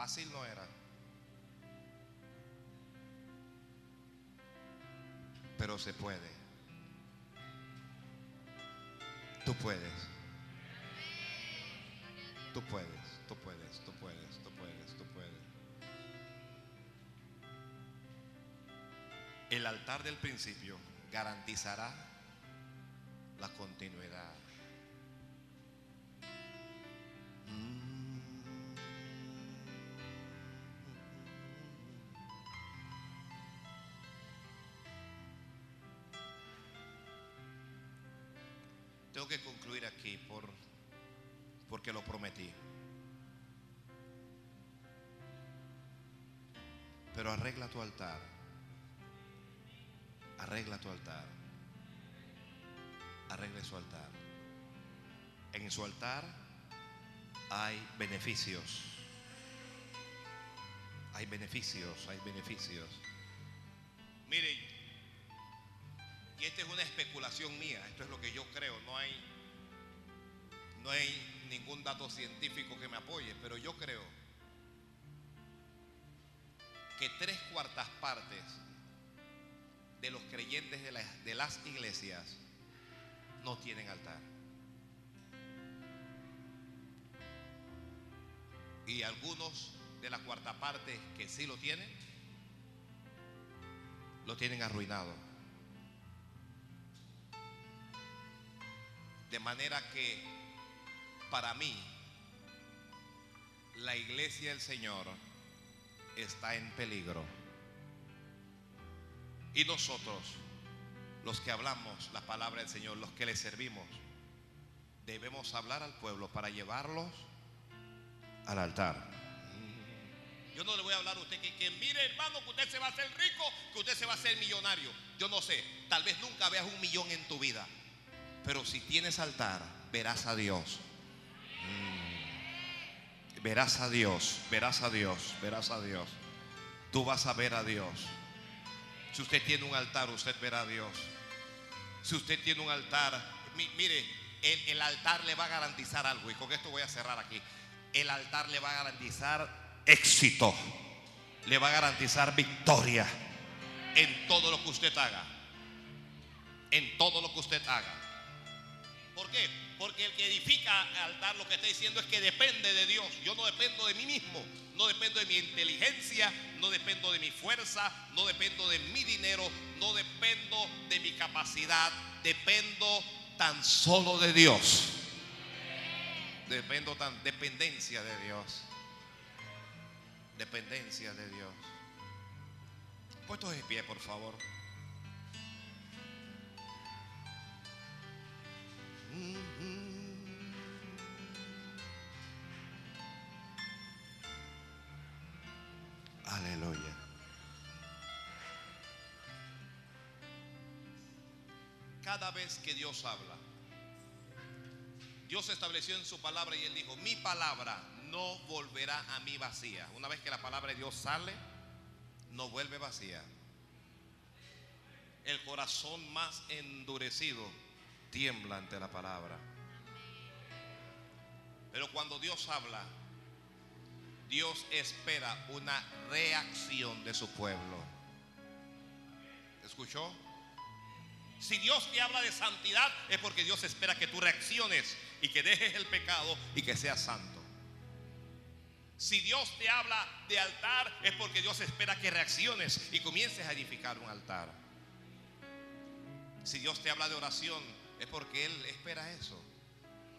Fácil no era. Pero se puede. Tú puedes. Tú puedes, tú puedes, tú puedes, tú puedes, tú puedes. El altar del principio garantizará la continuidad. Tengo que concluir aquí por, porque lo prometí. Pero arregla tu altar. Arregla tu altar. Arregle su altar. En su altar hay beneficios. Hay beneficios, hay beneficios. Miren, y esta es una especulación mía, esto es lo que yo creo, no hay no hay ningún dato científico que me apoye, pero yo creo que tres cuartas partes de los creyentes de, de las iglesias no tienen altar. Y algunos de la cuarta parte que sí lo tienen, lo tienen arruinado. De manera que para mí la iglesia del Señor está en peligro. Y nosotros, los que hablamos la palabra del Señor, los que le servimos, debemos hablar al pueblo para llevarlos al altar. Yo no le voy a hablar a usted que, mire hermano que usted se va a hacer rico, que usted se va a hacer millonario. Yo no sé, tal vez nunca veas un millón en tu vida. Pero si tienes altar, verás a Dios. Mm. Verás a Dios, verás a Dios, verás a Dios. Tú vas a ver a Dios. Si usted tiene un altar, usted verá a Dios. Si usted tiene un altar, mire, el, el altar le va a garantizar algo. Y con esto voy a cerrar aquí. El altar le va a garantizar éxito. Le va a garantizar victoria en todo lo que usted haga. En todo lo que usted haga. ¿Por qué? Porque el que edifica altar lo que está diciendo es que depende de Dios. Yo no dependo de mí mismo, no dependo de mi inteligencia, no dependo de mi fuerza, no dependo de mi dinero, no dependo de mi capacidad, dependo tan solo de Dios. Dependo tan dependencia de Dios. Dependencia de Dios. Puestos de pie, por favor. Aleluya. Cada vez que Dios habla, Dios estableció en su palabra y él dijo, mi palabra no volverá a mí vacía. Una vez que la palabra de Dios sale, no vuelve vacía. El corazón más endurecido tiembla ante la palabra. Pero cuando Dios habla, Dios espera una reacción de su pueblo. ¿Escuchó? Si Dios te habla de santidad es porque Dios espera que tú reacciones y que dejes el pecado y que seas santo. Si Dios te habla de altar es porque Dios espera que reacciones y comiences a edificar un altar. Si Dios te habla de oración es porque Él espera eso.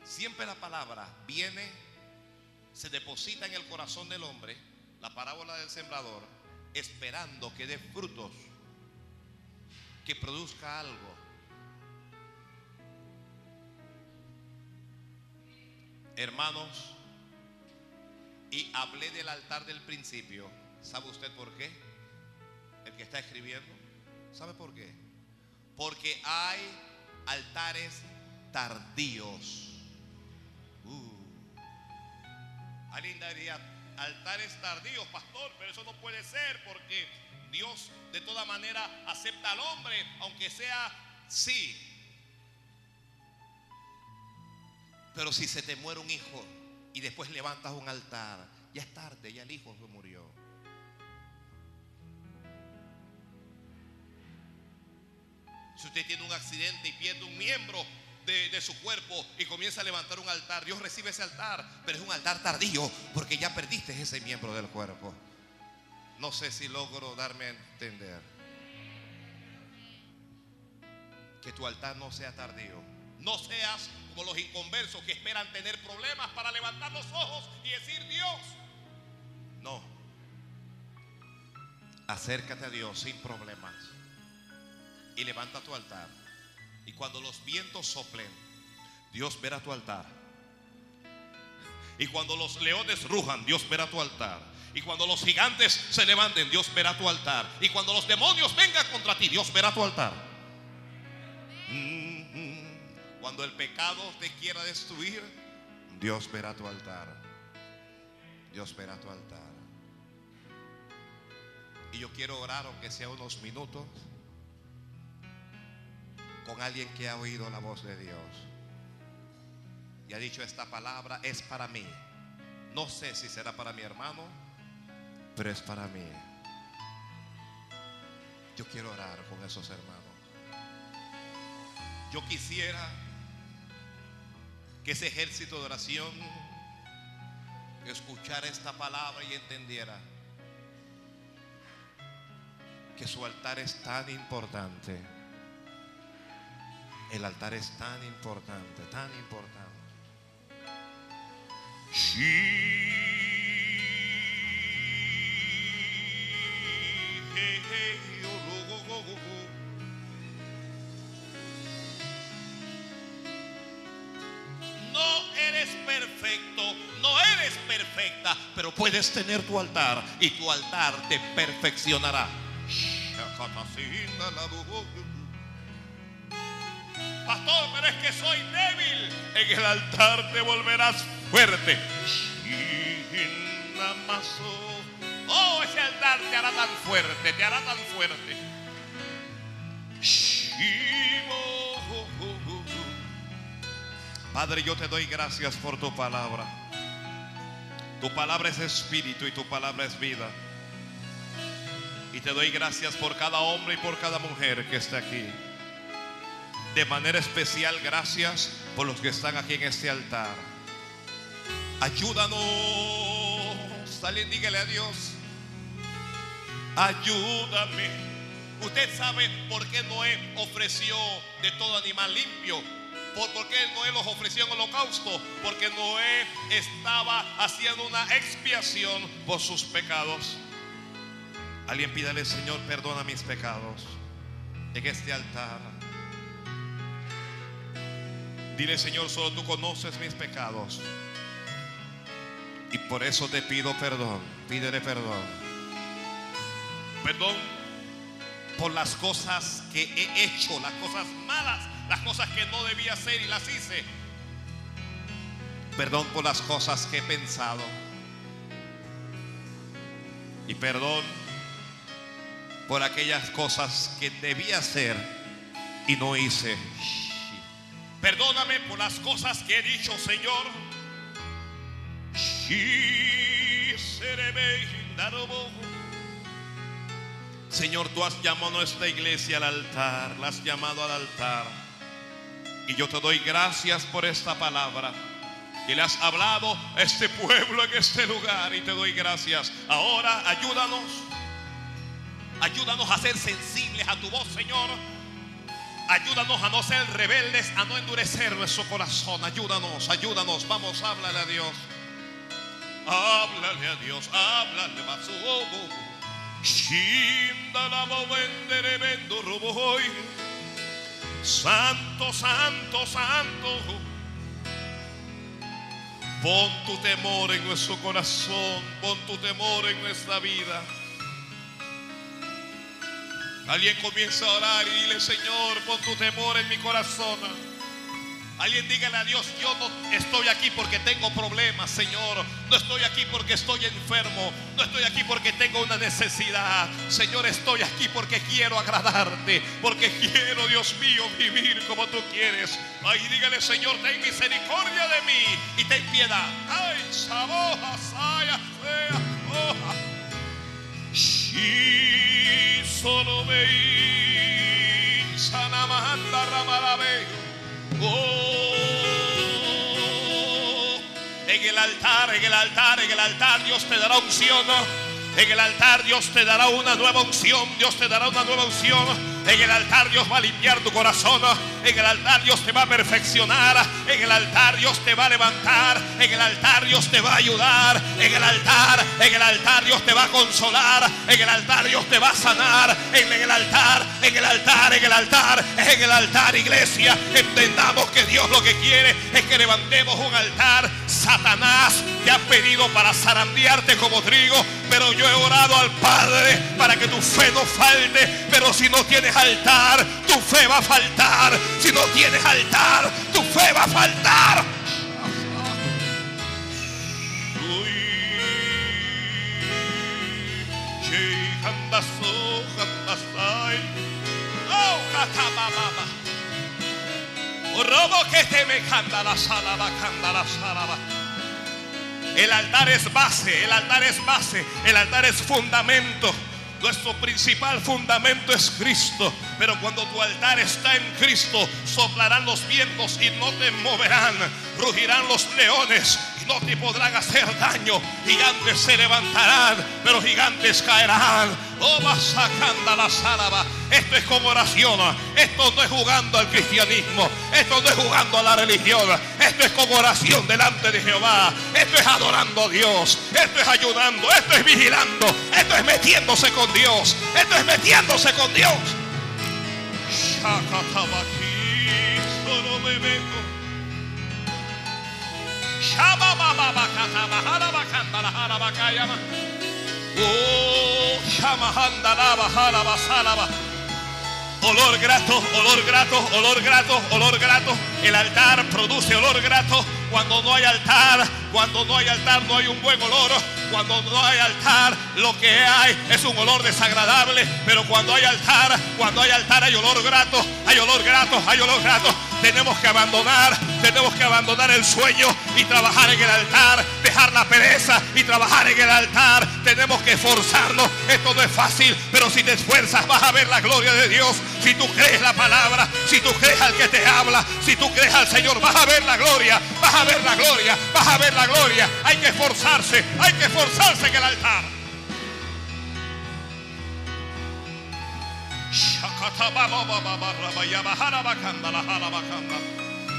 Siempre la palabra viene, se deposita en el corazón del hombre, la parábola del sembrador, esperando que dé frutos, que produzca algo. Hermanos, y hablé del altar del principio. ¿Sabe usted por qué? El que está escribiendo. ¿Sabe por qué? Porque hay altares tardíos. Uh. Diría, altares tardíos, pastor, pero eso no puede ser porque Dios de toda manera acepta al hombre, aunque sea sí. Pero si se te muere un hijo y después levantas un altar, ya es tarde, ya el hijo se murió. Si usted tiene un accidente y pierde un miembro de, su cuerpo y comienza a levantar un altar, Dios recibe ese altar, pero es un altar tardío porque ya perdiste ese miembro del cuerpo. No sé si logro darme a entender. Que tu altar no sea tardío. No seas como los inconversos que esperan tener problemas para levantar los ojos y decir Dios. No. Acércate a Dios sin problemas y levanta tu altar. Y cuando los vientos soplen, Dios verá tu altar. Y cuando los leones rujan, Dios verá tu altar. Y cuando los gigantes se levanten, Dios verá tu altar. Y cuando los demonios vengan contra ti, Dios verá tu altar. Mm-hmm. Cuando el pecado te quiera destruir, Dios verá tu altar. Dios verá tu altar. Y yo quiero orar, aunque sea unos minutos, con alguien que ha oído la voz de Dios. Y ha dicho, esta palabra es para mí. No sé si será para mi hermano, pero es para mí. Yo quiero orar con esos hermanos. Yo quisiera que ese ejército de oración escuchara esta palabra y entendiera que su altar es tan importante. El altar es tan importante, tan importante. No eres perfecto, no eres perfecta, pero puedes tener tu altar y tu altar te perfeccionará. Pero es que soy débil. En el altar te volverás fuerte. Oh, ese altar te hará tan fuerte, te hará tan fuerte. Padre, yo te doy gracias por tu palabra. Tu palabra es espíritu y tu palabra es vida. Y te doy gracias por cada hombre y por cada mujer que está aquí. De manera especial, gracias por los que están aquí en este altar. Ayúdanos. Alguien dígale a Dios. Ayúdame. Usted sabe por qué Noé ofreció de todo animal limpio. ¿Por qué Noé los ofreció en holocausto? Porque Noé estaba haciendo una expiación por sus pecados. Alguien pídale, Señor, perdona mis pecados en este altar. Dile, Señor, solo tú conoces mis pecados. Y por eso te pido perdón. Pídele perdón. Perdón por las cosas que he hecho, las cosas malas, las cosas que no debía hacer y las hice. Perdón por las cosas que he pensado. Y perdón por aquellas cosas que debía hacer y no hice. Perdóname por las cosas que he dicho, Señor. Señor, tú has llamado a nuestra iglesia al altar, la has llamado al altar. Y yo te doy gracias por esta palabra. Y le has hablado a este pueblo en este lugar. Y te doy gracias. Ahora ayúdanos. Ayúdanos a ser sensibles a tu voz, Señor. Ayúdanos a no ser rebeldes, a no endurecer nuestro corazón. Ayúdanos, ayúdanos. Vamos, háblale a Dios. Háblale a Dios, háblale su Santo, santo, santo. Pon tu temor en nuestro corazón, pon tu temor en nuestra vida. Alguien comienza a orar y dile, Señor, pon tu temor en mi corazón. Alguien dígale a Dios, yo no estoy aquí porque tengo problemas, Señor. No estoy aquí porque estoy enfermo. No estoy aquí porque tengo una necesidad. Señor, estoy aquí porque quiero agradarte. Porque quiero, Dios mío, vivir como tú quieres. Ay, dígale, Señor, ten misericordia de mí y ten piedad. Ay, saboja, saya, sea, oja. Solo veis, sanamanda, ramarabe. En el altar, en el altar, en el altar Dios te dará unción. En el altar Dios te dará una nueva unción. Dios te dará una nueva unción. En el altar Dios va a limpiar tu corazón. En el altar Dios te va a perfeccionar. En el altar Dios te va a levantar. En el altar Dios te va a ayudar. En el altar, en el altar Dios te va a consolar. En el altar Dios te va a sanar. En el altar, en el altar, en el altar, en el altar, iglesia. Entendamos que Dios lo que quiere es que levantemos un altar. Satanás te ha pedido para zarandearte como trigo, pero yo he orado al Padre para que tu fe no falte. Pero si no tienes altar, tu fe va a faltar. Si no tienes altar, tu fe va a faltar. El altar es base, el altar es base, el altar es fundamento. Nuestro principal fundamento es Cristo. Pero cuando tu altar está en Cristo, soplarán los vientos y no te moverán. Rugirán los leones no te podrán hacer daño. Gigantes se levantarán, pero gigantes caerán. Oh, sacando la sálava. Esto es como oración. Esto no es jugando al cristianismo. Esto no es jugando a la religión. Esto es como oración delante de Jehová. Esto es adorando a Dios. Esto es ayudando. Esto es vigilando. Esto es metiéndose con Dios. Esto es metiéndose con Dios. Oh, Olor grato, olor grato, olor grato, olor grato. El altar produce olor grato. Cuando no hay altar, cuando no hay altar no hay un buen olor. Cuando no hay altar, lo que hay es un olor desagradable. Pero cuando hay altar, cuando hay altar hay olor grato, hay olor grato, hay olor grato. Tenemos que abandonar, tenemos que abandonar el sueño y trabajar en el altar, dejar la pereza y trabajar en el altar. Tenemos que esforzarnos. Esto no es fácil, pero si te esfuerzas vas a ver la gloria de Dios. Si tú crees la palabra, si tú crees al que te habla, si tú crees al Señor, vas a ver la gloria, vas a ver la gloria, vas a ver la gloria. Hay que esforzarse, hay que esforzarse en el altar.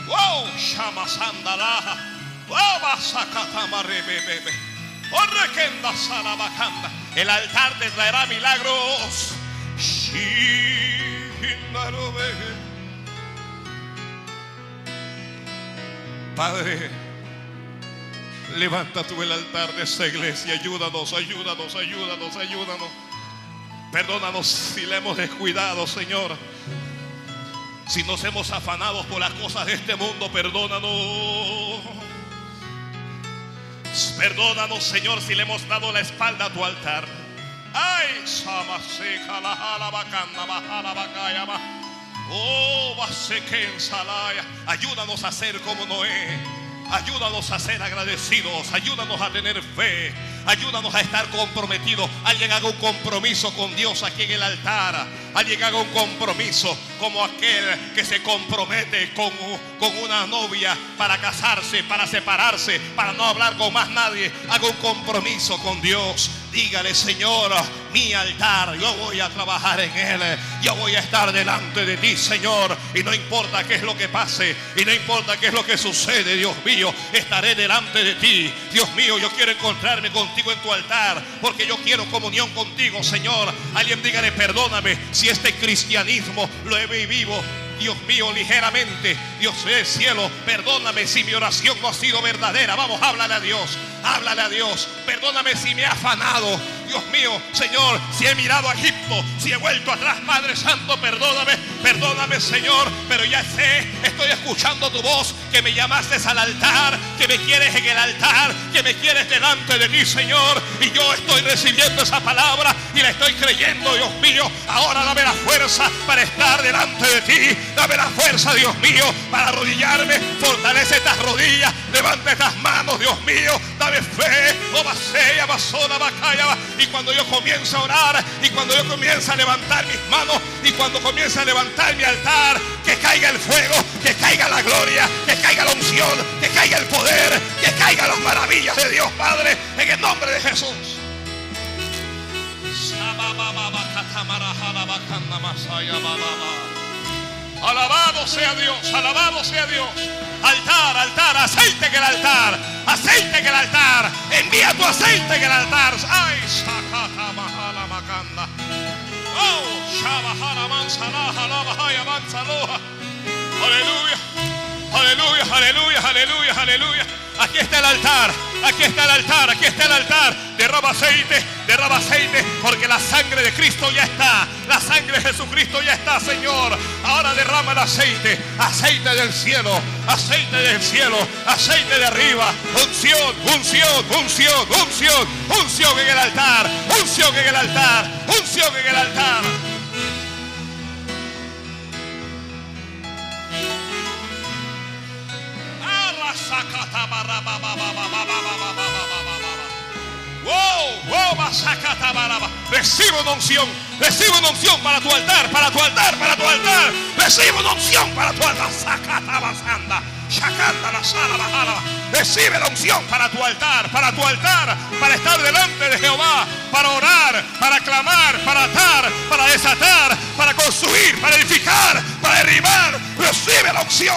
Wow, El altar te traerá milagros. Padre, levanta tú el altar de esta iglesia. Ayúdanos, ayúdanos, ayúdanos, ayúdanos. Perdónanos si le hemos descuidado, Señor. Si nos hemos afanado por las cosas de este mundo, perdónanos. Perdónanos, Señor, si le hemos dado la espalda a tu altar. Ay, la. Oh. Ayúdanos a ser como Noé. Ayúdanos a ser agradecidos. Ayúdanos a tener fe. Ayúdanos a estar comprometidos. Alguien haga un compromiso con Dios aquí en el altar. Alguien haga un compromiso como aquel que se compromete con, con una novia para casarse, para separarse, para no hablar con más nadie. Haga un compromiso con Dios. Dígale, Señor, mi altar, yo voy a trabajar en él. Yo voy a estar delante de ti, Señor. Y no importa qué es lo que pase. Y no importa qué es lo que sucede, Dios mío. Estaré delante de ti. Dios mío, yo quiero encontrarme contigo en tu altar. Porque yo quiero comunión contigo, Señor. Alguien dígale, perdóname si este cristianismo lo he vivido Dios mío, ligeramente. Dios del cielo, perdóname si mi oración no ha sido verdadera. Vamos, háblale a Dios. Háblale a Dios. Perdóname si me he afanado. Dios mío, Señor, si he mirado a Egipto, si he vuelto atrás, Padre Santo, perdóname, perdóname, Señor. Pero ya sé, estoy escuchando tu voz, que me llamaste al altar, que me quieres en el altar, que me quieres delante de ti, Señor. Y yo estoy recibiendo esa palabra y la estoy creyendo, Dios mío. Ahora dame la fuerza para estar delante de ti. Dame la fuerza, Dios mío, para arrodillarme. Fortalece estas rodillas, levanta estas manos, Dios mío. Dame fe. Vasella, basona, bacaya. Y cuando yo comienzo a orar, y cuando yo comienzo a levantar mis manos, y cuando comienzo a levantar mi altar, que caiga el fuego, que caiga la gloria, que caiga la unción, que caiga el poder, que caigan las maravillas de Dios Padre, en el nombre de Jesús. Alabado sea Dios, alabado sea Dios. Altar, altar, aceite en el altar, aceite en el altar. Envía tu aceite en el altar. Ay, sakata mahala makanda. Oh, shabahara mansalaha, labahaya mansaloha. Aleluya, aleluya, aleluya, aleluya, aleluya. Aquí está el altar, aquí está el altar, aquí está el altar. Derrama aceite, derrama aceite, porque la sangre de Cristo ya está. La sangre de Jesucristo ya está, Señor. Ahora derrama el aceite, aceite del cielo, aceite del cielo, aceite de arriba. Unción, unción, unción, unción, unción en el altar, unción en el altar, unción en el altar. Recibe una unción, recibe una unción para tu altar, para tu altar, para tu altar. Recibe una unción para tu altar. Sacatabasanda, shakanda la sala bajalaba. Recibe la unción para tu altar, para tu altar, para estar delante de Jehová, para orar, para clamar, para atar, para desatar, para construir, para edificar, para derribar. Recibe la unción.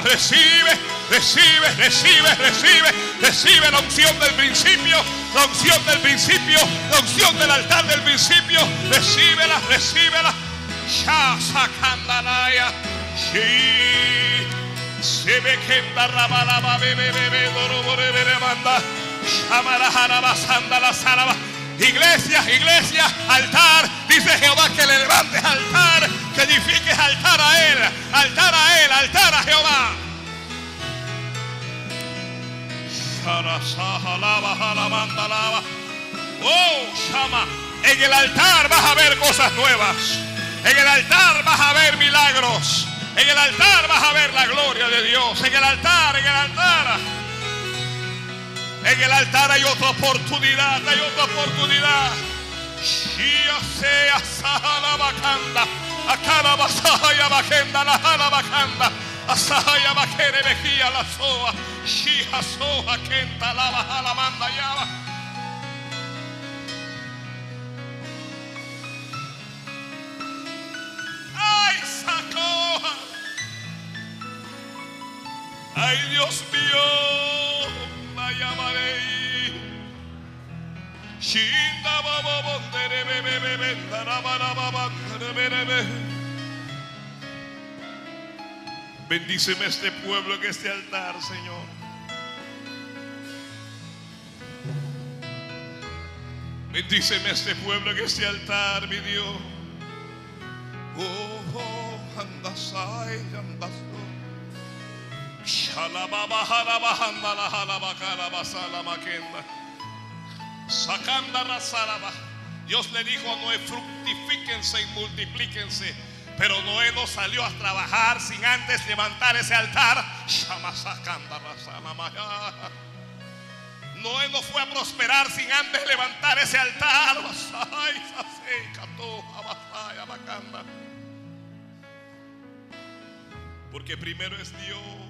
Recibe, recibe, recibe, recibe, recibe la unción del principio, la unción del principio, la unción del altar del principio. Recíbela, recíbela. Shasakandanaya. Shi. Sebekenda rabalaba bebe bebe la saraba. Iglesia, iglesia, altar. Dice Jehová que le levantes altar, que edifiques altar a él, altar a él, altar a Jehová. Oh, Shama, en el altar vas a ver cosas nuevas. En el altar vas a ver milagros. En el altar vas a ver la gloria de Dios. En el altar, en el altar. En el altar hay otra oportunidad, hay otra oportunidad. La. Asaya bakere bejía la soa. Shia soa kenta la bahala manda yaba. Ay, sacoja. Ay, Dios mío, llamaré. Shinda baba bondere bebe bebe ndara bara baba ndere bere be. Bendíceme este pueblo en este altar, Señor. Bendíceme este pueblo en este altar, mi Dios. Oh, oh, andasai, andaso. Dios le dijo a Noé, fructifíquense y multiplíquense. Pero Noé no salió a trabajar sin antes levantar ese altar. Noé no fue a prosperar sin antes levantar ese altar. Porque primero es Dios.